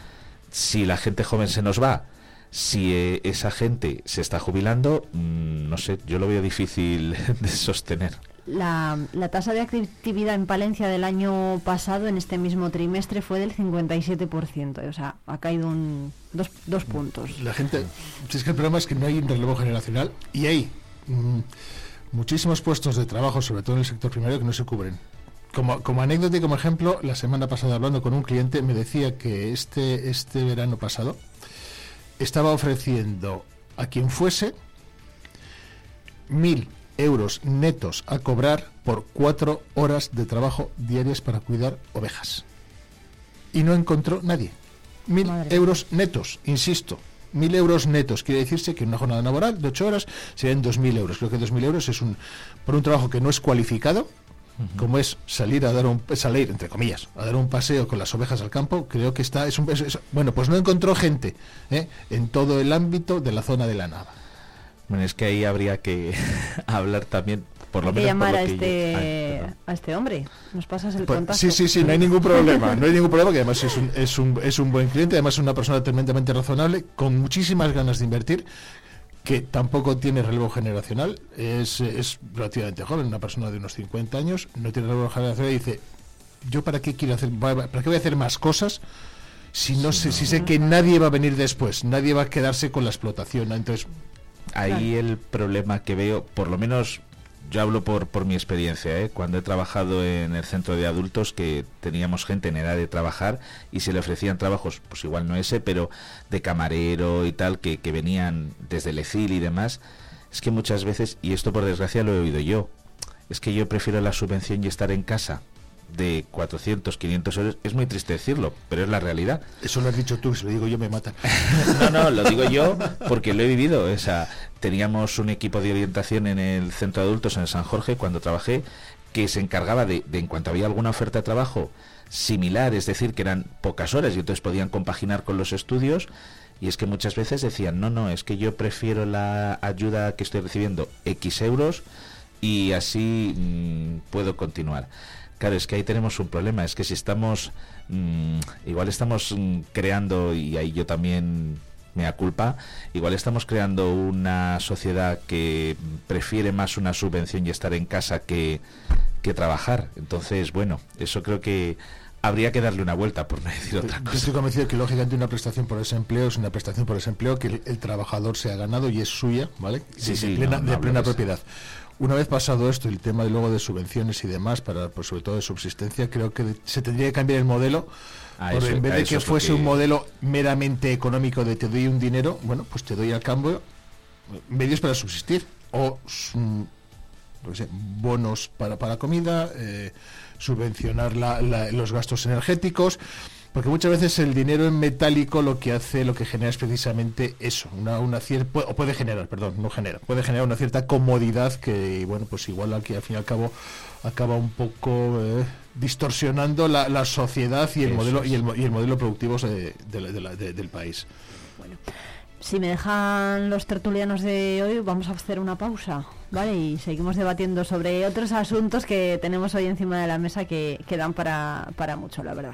si la gente joven se nos va, si eh, esa gente se está jubilando, mm, no sé, yo lo veo difícil de sostener. La, la, tasa de actividad en Palencia del año pasado, en este mismo trimestre, fue del 57%. O sea, ha caído un, dos, dos puntos. La gente, si es que el problema es que no hay un relevo generacional y hay mm, muchísimos puestos de trabajo, sobre todo en el sector primario, que no se cubren. Como, como anécdota y como ejemplo, la semana pasada hablando con un cliente me decía que este, este verano pasado estaba ofreciendo a quien fuese mil euros netos a cobrar por cuatro horas de trabajo diarias para cuidar ovejas. Y no encontró nadie. Mil euros netos, insisto mil euros netos. Quiere decirse que una jornada laboral de ocho horas serían dos mil euros. Creo que dos mil euros es un por un trabajo que no es cualificado, como es salir a dar un salir entre comillas a dar un paseo con las ovejas al campo creo que está es un bueno pues no encontró gente ¿eh? en todo el ámbito de la zona de la nava bueno es que ahí habría que hablar también por lo menos llamar a este a este hombre. Nos pasas el pues, contacto. sí sí sí no hay ningún problema no hay ningún problema que además es un, es un, es un buen cliente además es una persona tremendamente razonable con muchísimas ganas de invertir que tampoco tiene relevo generacional es, es relativamente joven una persona de unos 50 años no tiene relevo generacional y dice yo para qué quiero hacer, para qué voy a hacer más cosas si no sé, si sé que nadie va a venir después, nadie va a quedarse con la explotación, entonces ahí el problema que veo, por lo menos yo hablo por, por mi experiencia, ¿eh? cuando he trabajado en el centro de adultos que teníamos gente en edad de trabajar y se le ofrecían trabajos, pues igual no ese, pero de camarero y tal, que, que venían desde el ECIL y demás, es que muchas veces, y esto por desgracia lo he oído yo, es que yo prefiero la subvención y estar en casa de 400, 500 euros, es muy triste decirlo, pero es la realidad. Eso lo has dicho tú, si lo digo yo me matan. no, no, lo digo yo porque lo he vivido. O sea, teníamos un equipo de orientación en el centro de adultos en San Jorge cuando trabajé que se encargaba de, de en cuanto había alguna oferta de trabajo similar, es decir, que eran pocas horas y entonces podían compaginar con los estudios. Y es que muchas veces decían, no, no, es que yo prefiero la ayuda que estoy recibiendo X euros y así mmm, puedo continuar. Claro, es que ahí tenemos un problema, es que si estamos, mmm, igual estamos mmm, creando, y ahí yo también me da culpa, igual estamos creando una sociedad que prefiere más una subvención y estar en casa que, que trabajar. Entonces, bueno, eso creo que habría que darle una vuelta, por no decir otra cosa. Yo estoy convencido que lógicamente una prestación por desempleo es una prestación por desempleo que el, el trabajador se ha ganado y es suya, ¿vale? Sí, de, sí, plena, no, no de plena de propiedad. Una vez pasado esto, el tema de luego de subvenciones y demás, para pues, sobre todo de subsistencia, creo que se tendría que cambiar el modelo. Eso- en vez de que fuese que- un modelo meramente económico de te doy un dinero, bueno, pues te doy al cambio medios para subsistir o mm, no sé, bonos para, para comida, eh, subvencionar la- la- los gastos energéticos, porque muchas veces el dinero en metálico lo que hace, lo que genera es precisamente eso, una, una cierta, o puede generar, perdón, no genera, puede generar una cierta comodidad que, bueno, pues igual aquí al fin y al cabo acaba un poco eh, distorsionando la, la sociedad y el Eso modelo y el, y el modelo productivo de- de la- de la- de- del país. Si me dejan los tertulianos de hoy, vamos a hacer una pausa, ¿vale? Y seguimos debatiendo sobre otros asuntos que tenemos hoy encima de la mesa que, que dan para, para mucho, la verdad.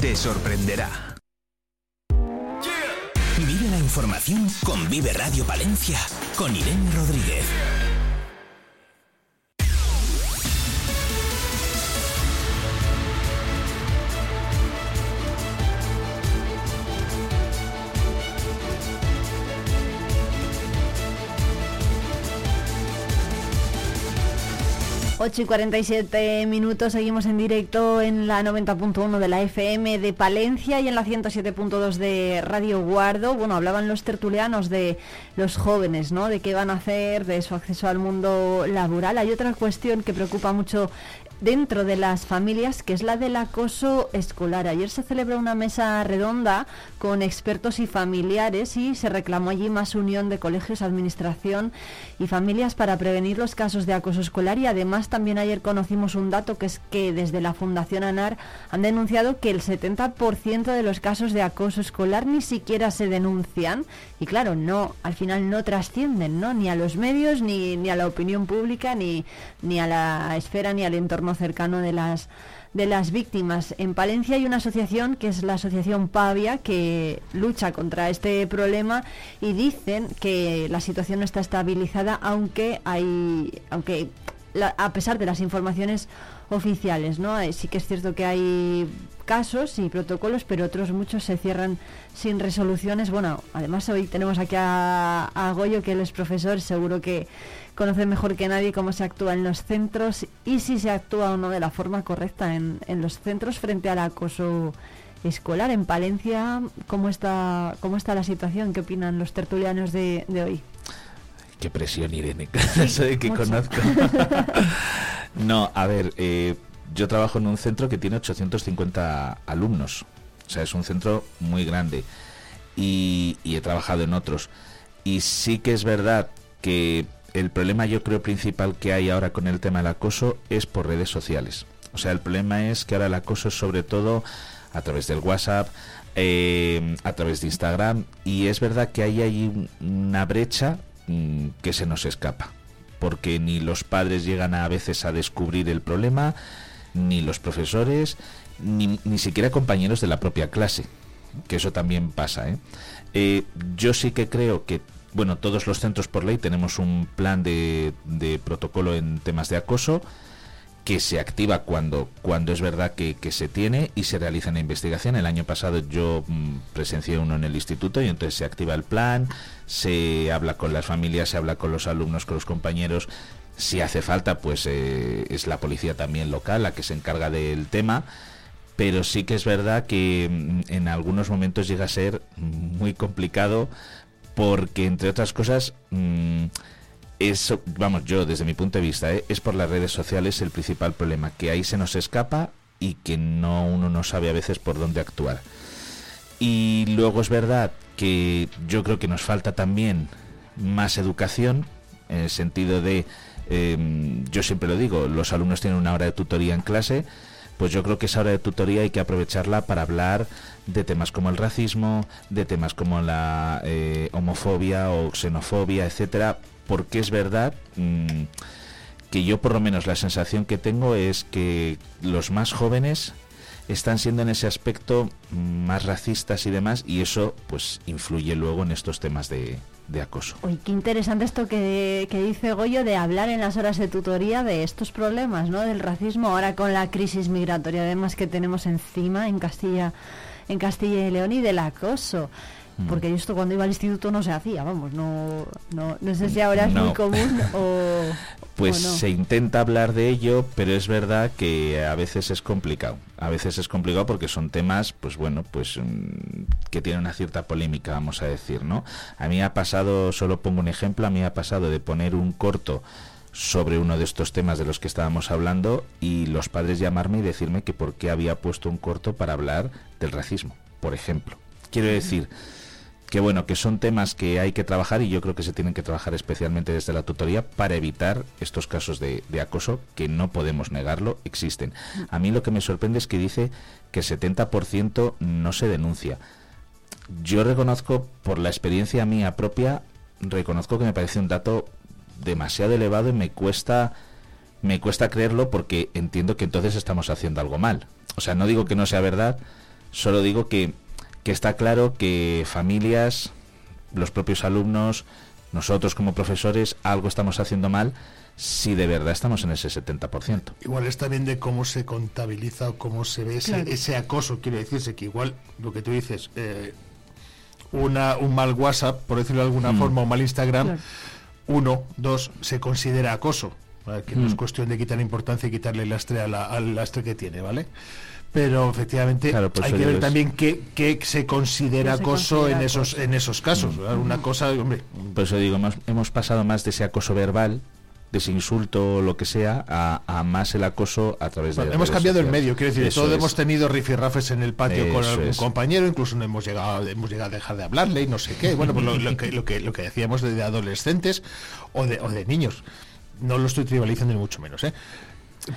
te sorprenderá. Vive la información con Vive Radio Palencia con Irene Rodríguez. Ocho y 47 minutos, seguimos en directo en la 90.1 de la FM de Palencia y en la 107.2 de Radio Guardo. Bueno, hablaban los tertulianos de los jóvenes, ¿no? De qué van a hacer, de su acceso al mundo laboral. Hay otra cuestión que preocupa mucho dentro de las familias, que es la del acoso escolar. Ayer se celebró una mesa redonda con expertos y familiares y se reclamó allí más unión de colegios, administración y familias para prevenir los casos de acoso escolar y además también ayer conocimos un dato que es que desde la Fundación ANAR han denunciado que el 70% de los casos de acoso escolar ni siquiera se denuncian y claro, no, al final no trascienden, ¿no? Ni a los medios, ni, ni a la opinión pública, ni, ni a la esfera, ni al entorno cercano de las de las víctimas. En Palencia hay una asociación que es la Asociación Pavia que lucha contra este problema y dicen que la situación no está estabilizada aunque hay aunque la- a pesar de las informaciones oficiales, ¿no? Eh, Sí que es cierto que hay casos y protocolos, pero otros muchos se cierran sin resoluciones. Bueno, además hoy tenemos aquí a, a Goyo, que él es profesor, seguro que conoce mejor que nadie cómo se actúa en los centros y si se actúa o no de la forma correcta en, en los centros frente al acoso escolar. En Palencia, ¿cómo está, cómo está la situación? ¿Qué opinan los tertulianos de, de hoy? Qué presión, Irene. Eso de que mucho. conozco. no, a ver, eh, yo trabajo en un centro que tiene 850 alumnos. O sea, es un centro muy grande. y, y he trabajado en otros. Y sí que es verdad que el problema yo creo principal que hay ahora con el tema del acoso es por redes sociales. O sea, el problema es que ahora el acoso es sobre todo a través del WhatsApp, eh, a través de Instagram, y es verdad que ahí hay una brecha mm, que se nos escapa, porque ni los padres llegan a, veces a descubrir el problema, ni los profesores, ni, ni siquiera compañeros de la propia clase, que eso también pasa. ¿eh? Eh, yo sí que creo que bueno, todos los centros por ley tenemos un plan de, protocolo en temas de acoso que se activa cuando, cuando es verdad que, se tiene y se realiza una investigación. El año pasado yo mm, presencié uno en el instituto y entonces se activa el plan, se habla con las familias, se habla con los alumnos, con los compañeros. Si hace falta, pues eh, es la policía también local la que se encarga del tema. Pero sí que es verdad que mm, en algunos momentos llega a ser muy complicado porque, entre otras cosas, mm, eso, vamos, yo desde mi punto de vista, ¿eh? es por las redes sociales el principal problema, que ahí se nos escapa y que no uno no sabe a veces por dónde actuar. Y luego es verdad que yo creo que nos falta también más educación, en el sentido de, em, yo siempre lo digo, los alumnos tienen una hora de tutoría en clase, pues yo creo que esa hora de tutoría hay que aprovecharla para hablar de temas como el racismo, de temas como la eh, homofobia o xenofobia, etcétera, porque es verdad mm, que yo por lo menos la sensación que tengo es que los más jóvenes están siendo en ese aspecto más racistas y demás y eso pues influye luego en estos temas de, acoso. Uy, qué interesante esto que, que, dice Goyo de hablar en las horas de tutoría de estos problemas, ¿no? Del racismo ahora con la crisis migratoria además que tenemos encima en Castilla en Castilla y León y del acoso. Mm. porque esto cuando iba al instituto no se hacía, vamos, no, no, no sé si ahora es muy común o... Pues se intenta hablar de ello, pero es verdad que a veces es complicado. A veces es complicado porque son temas, pues bueno, pues mm, que tienen una cierta polémica, vamos a decir, ¿no? A mí ha pasado, solo pongo un ejemplo, a mí ha pasado de poner un corto sobre uno de estos temas de los que estábamos hablando y los padres llamarme y decirme que por qué había puesto un corto para hablar del racismo, por ejemplo. Quiero decir que bueno, que son temas que hay que trabajar y yo creo que se tienen que trabajar especialmente desde la tutoría para evitar estos casos de, acoso que no podemos negarlo, existen. A mí lo que me sorprende es que dice que el 70% no se denuncia. Yo reconozco, por la experiencia mía propia, reconozco que me parece un dato demasiado elevado y me cuesta me cuesta creerlo porque entiendo que entonces estamos haciendo algo mal. O sea, no digo que no sea verdad, solo digo que que está claro que familias, los propios alumnos, nosotros como profesores, algo estamos haciendo mal si de verdad estamos en ese 70%. Igual está bien de cómo se contabiliza o cómo se ve ese, acoso. Quiere decirse que igual lo que tú dices, eh, una, un mal WhatsApp, por decirlo de alguna mm. forma, un mal Instagram, uno, dos, se considera acoso. Que no es mm. cuestión de quitar importancia y quitarle el lastre al lastre que tiene, ¿vale? Pero efectivamente hay que ver también qué, se considera acoso en esos en esos casos. Una cosa, hombre. Por eso digo, hemos, pasado más de ese acoso verbal de ese insulto o lo que sea a, más el acoso a través de hemos cambiado el medio quiero decir todos hemos tenido rifirrafes en el patio con algún compañero incluso no hemos llegado hemos llegado a dejar de hablarle y no sé qué. Bueno pues lo, que, lo que lo que decíamos de, adolescentes o de, o de niños. No lo estoy trivializando ni mucho menos ¿eh?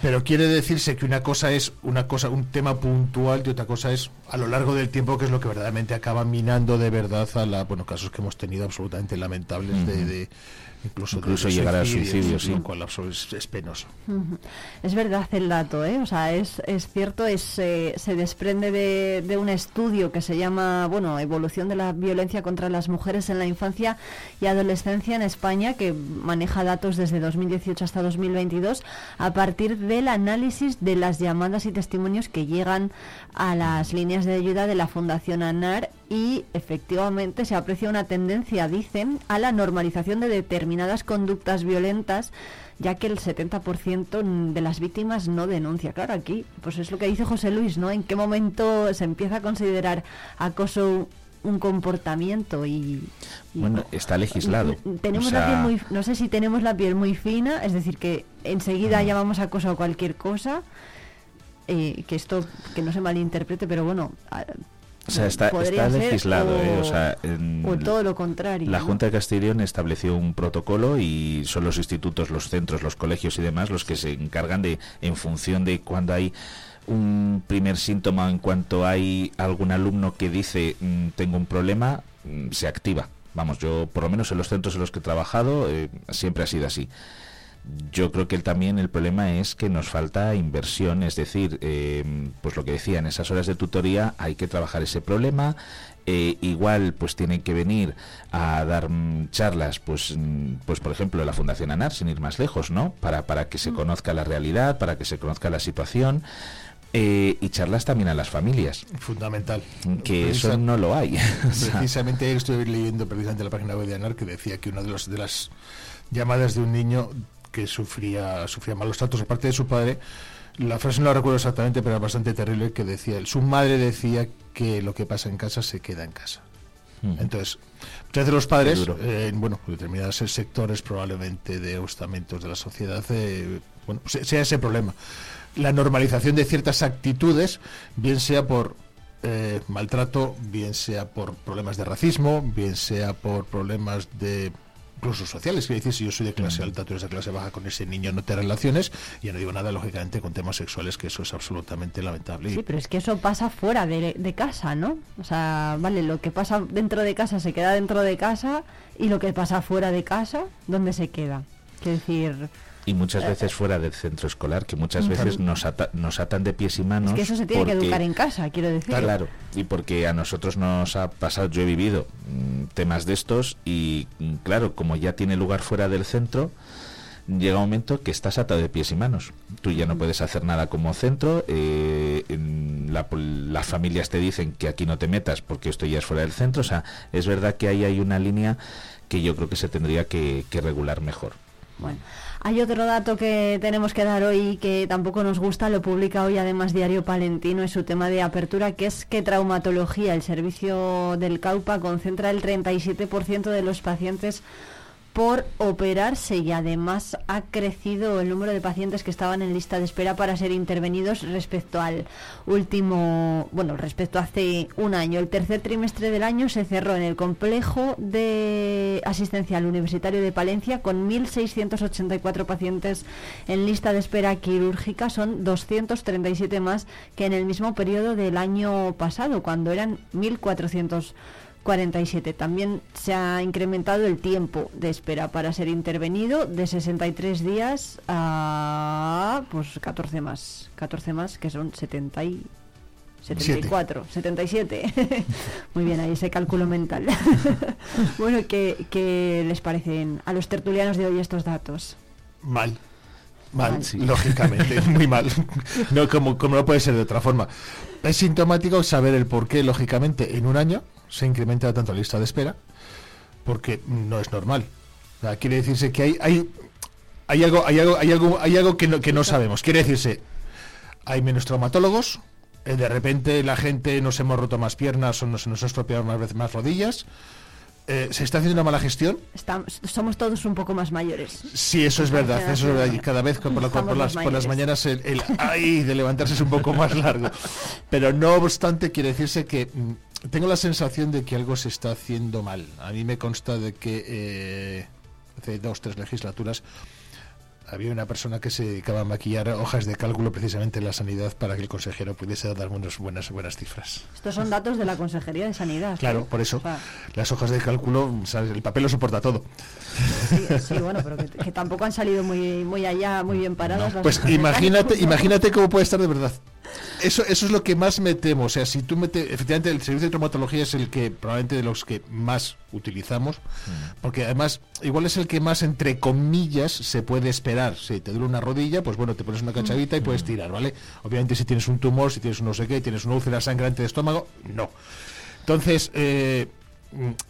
Pero quiere decirse que una cosa es una cosa, un tema puntual y otra cosa es a lo largo del tiempo que es lo que verdaderamente acaba minando de verdad a la, bueno, casos que hemos tenido absolutamente lamentables de incluso, incluso llegar al suicidio, sí. es, penoso. Es verdad el dato, ¿eh? o sea, es, es cierto, es, eh, se desprende de, de, un estudio que se llama, bueno, Evolución de la violencia contra las mujeres en la infancia y adolescencia en España, que maneja datos desde 2018 hasta 2022, a partir del análisis de las llamadas y testimonios que llegan a las líneas de ayuda de la Fundación ANAR y efectivamente se aprecia una tendencia, dicen, a la normalización de determinadas conductas violentas, ya que el 70% de las víctimas no denuncia. Claro, aquí pues es lo que dice José Luis, ¿no? ¿En qué momento se empieza a considerar acoso un comportamiento y, bueno está legislado tenemos la piel muy no sé si tenemos la piel muy fina es decir que enseguida llamamos acoso a cualquier cosa eh, que esto que no se malinterprete pero bueno O sea, está, está legislado, o- ¿eh? O sea, en- o todo lo contrario. La ¿no? Junta de Castellón estableció un protocolo y son los institutos, los centros, los colegios y demás los que se encargan de, en función de cuando hay un primer síntoma, en cuanto hay algún alumno que dice "Mm, tengo un problema, mm, se activa. Vamos, yo por lo menos en los centros en los que he trabajado eh, siempre ha sido así. Yo creo que también el problema es que nos falta inversión, es decir, eh, pues lo que decía, en esas horas de tutoría hay que trabajar ese problema. eh, igual, pues tienen que venir a dar mm, charlas, pues, mm, pues por ejemplo, la Fundación ANAR, sin ir más lejos, ¿no? Para, para que se conozca la realidad, para que se conozca la situación. eh, y charlas también a las familias, Fundamental. que Precisa- eso no lo hay. Precisamente ayer estuve leyendo precisamente la página web de ANAR que decía que una de, los, de las llamadas de un niño que sufría, sufría malos tratos de parte de su padre, la frase no la recuerdo exactamente, pero era bastante terrible, que decía, su madre decía que lo que pasa en casa se queda en casa. mm. Entonces, muchas veces los padres, eh, en bueno, determinados sectores probablemente de estamentos de la sociedad, eh, bueno, se- sea ese problema. La normalización de ciertas actitudes, bien sea por eh, maltrato, bien sea por problemas de racismo, bien sea por problemas de incluso sociales, quiere decir, si yo soy de clase alta, tú eres de clase baja, con ese niño no te relaciones, y ya no digo nada, lógicamente, con temas sexuales, que eso es absolutamente lamentable. Sí, pero es que eso pasa fuera de, de casa, ¿no? O sea, vale, lo que pasa dentro de casa se queda dentro de casa y lo que pasa fuera de casa, ¿dónde se queda? Quiero decir, y muchas veces fuera del centro escolar, que muchas veces nos, ata- nos atan de pies y manos. es que eso se tiene que educar en casa, quiero decir. Claro, y porque a nosotros nos ha pasado, yo he vivido mm, temas de estos y mm, claro, como ya tiene lugar fuera del centro, llega un momento que estás atado de pies y manos. Tú ya no puedes hacer nada como centro, eh, en la las familias te dicen que aquí no te metas porque esto ya es fuera del centro, o sea, es verdad que ahí hay una línea que yo creo que se tendría que, que regular mejor. Bueno, hay otro dato que tenemos que dar hoy que tampoco nos gusta, lo publica hoy además Diario Palentino, es su tema de apertura, que es que traumatología, el servicio del CAUPA, concentra el 37% de los pacientes por operarse y además ha crecido el número de pacientes que estaban en lista de espera para ser intervenidos respecto al último, bueno, respecto a hace un año. El tercer trimestre del año se cerró en el complejo de asistencial universitario de Palencia con 1.684 pacientes en lista de espera quirúrgica, son 237 más que en el mismo periodo del año pasado, cuando eran 1.400 47. También se ha incrementado el tiempo de espera para ser intervenido de 63 días a pues 14 más, 14 más que son 70 y 74, 77. Muy bien, ahí ese cálculo mental. bueno, ¿qué, ¿qué les parecen a los tertulianos de hoy estos datos? Mal. Mal, Mal. Sí. lógicamente, muy mal. No, como, como no puede ser de otra forma. Es sintomático saber el por qué, lógicamente, en un año se incrementa tanto la lista de espera, porque no es normal. O sea, quiere decirse que hay, hay, hay algo, hay algo, hay algo, hay algo que no, que no sabemos. Quiere decirse, hay menos traumatólogos, eh, de repente la gente nos hemos roto más piernas o nos, nos ha estropeado más veces más rodillas. eh, se está haciendo una mala gestión Estamos, somos todos un poco más mayores. Sí, eso es verdad, eso es verdad. Y cada vez por, la- por las, por las mañanas el, el ay de levantarse es un poco más largo. Pero no obstante, quiere decirse que mm, tengo la sensación de que algo se está haciendo mal. A mí me consta de que eh, hace dos, tres legislaturas había una persona que se dedicaba a maquillar hojas de cálculo precisamente en la sanidad para que el consejero pudiese dar unas buenas, buenas cifras. Estos son datos de la Consejería de Sanidad. Claro, por eso O sea, las hojas de cálculo, ¿sabes? el papel lo soporta todo. sí, sí, bueno, pero que, que tampoco han salido muy, muy allá, muy bien paradas. las Pues imagínate, imagínate cómo puede estar de verdad. Eso, eso es lo que más me temo. O sea, si tú metes, efectivamente, el servicio de traumatología es el que probablemente de los que más utilizamos, porque además igual es el que más entre comillas se puede esperar. Si te duele una rodilla, pues bueno, te pones una cachavita y puedes tirar, ¿vale? Obviamente si tienes un tumor, si tienes un no sé qué, tienes una úlcera sangrante de estómago, no. Entonces, eh, mm,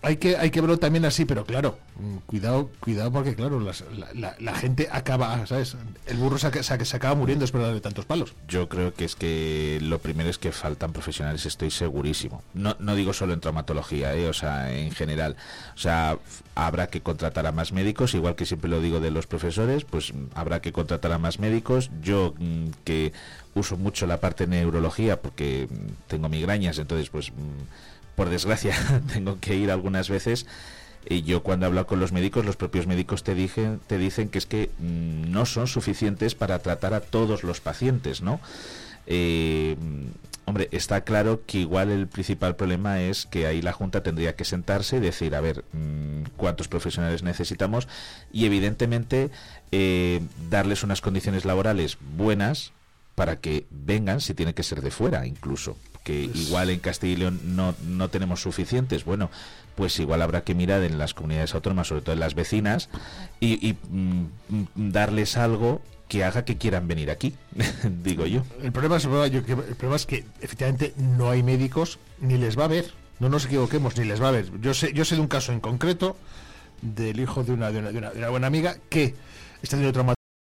hay que hay que verlo también así, pero claro, mm, cuidado, cuidado porque claro, las- la, la- gente acaba, ¿sabes? El burro se, se se acaba muriendo después de tantos palos. Yo creo que es que lo primero es que faltan profesionales, estoy segurísimo. No, no digo solo en traumatología, ¿eh? o sea, en general. O sea, habrá que contratar a más médicos, igual que siempre lo digo de los profesores, pues mm, habrá que contratar a más médicos. Yo mm, que uso mucho la parte de neurología porque mm, tengo migrañas, entonces pues mm, por desgracia tengo que ir algunas veces. Y yo cuando hablo con los médicos, los propios médicos te, dicen te dicen que es que mm, no son suficientes para tratar a todos los pacientes, ¿no? Eh, hombre, está claro que igual el principal problema es que ahí la Junta tendría que sentarse y decir, a ver, mm, cuántos profesionales necesitamos y evidentemente eh, darles unas condiciones laborales buenas para que vengan, si tiene que ser de fuera incluso, que igual en Castilla y León no, no tenemos suficientes, bueno, pues igual habrá que mirar en las comunidades autónomas, sobre todo en las vecinas, y, y, mm, mm, darles algo que haga que quieran venir aquí, digo yo. El problema, es, el problema que efectivamente no hay médicos ni les va a ver. No nos equivoquemos, ni les va a ver. Yo sé, yo sé de un caso en concreto del hijo de una, de una, de una- de una buena amiga que está haciendo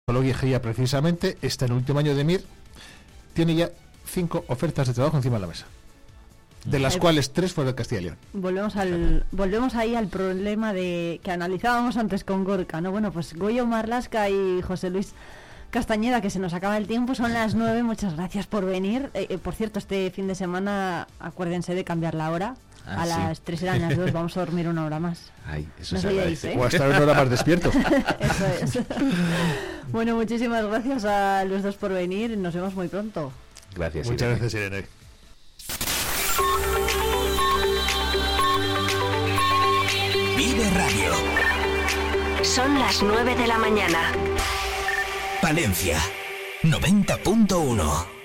traumatología precisamente, está en el último año de MIR, tiene ya cinco ofertas de trabajo encima de la mesa. De las Eh, cuales tres fuera de Castilla y León. Volvemos al volvemos ahí al problema de que analizábamos antes con Gorka, ¿no? Bueno, pues Goyo Marlasca y José Luis Castañeda, que se nos acaba el tiempo, son las nueve, muchas gracias por venir. Eh, eh, por cierto, este fin de semana acuérdense de cambiar la hora. Ah, a sí. las tres eran las dos, vamos a dormir una hora más. Ay, eso No se agradece. ¿eh? O a estar una hora más despierto. Eso es. bueno, muchísimas gracias a los dos por venir. Nos vemos muy pronto. Gracias. Muchas Irene. gracias, Irene. Vive Radio. Son las 9 de la mañana. Palencia 90.1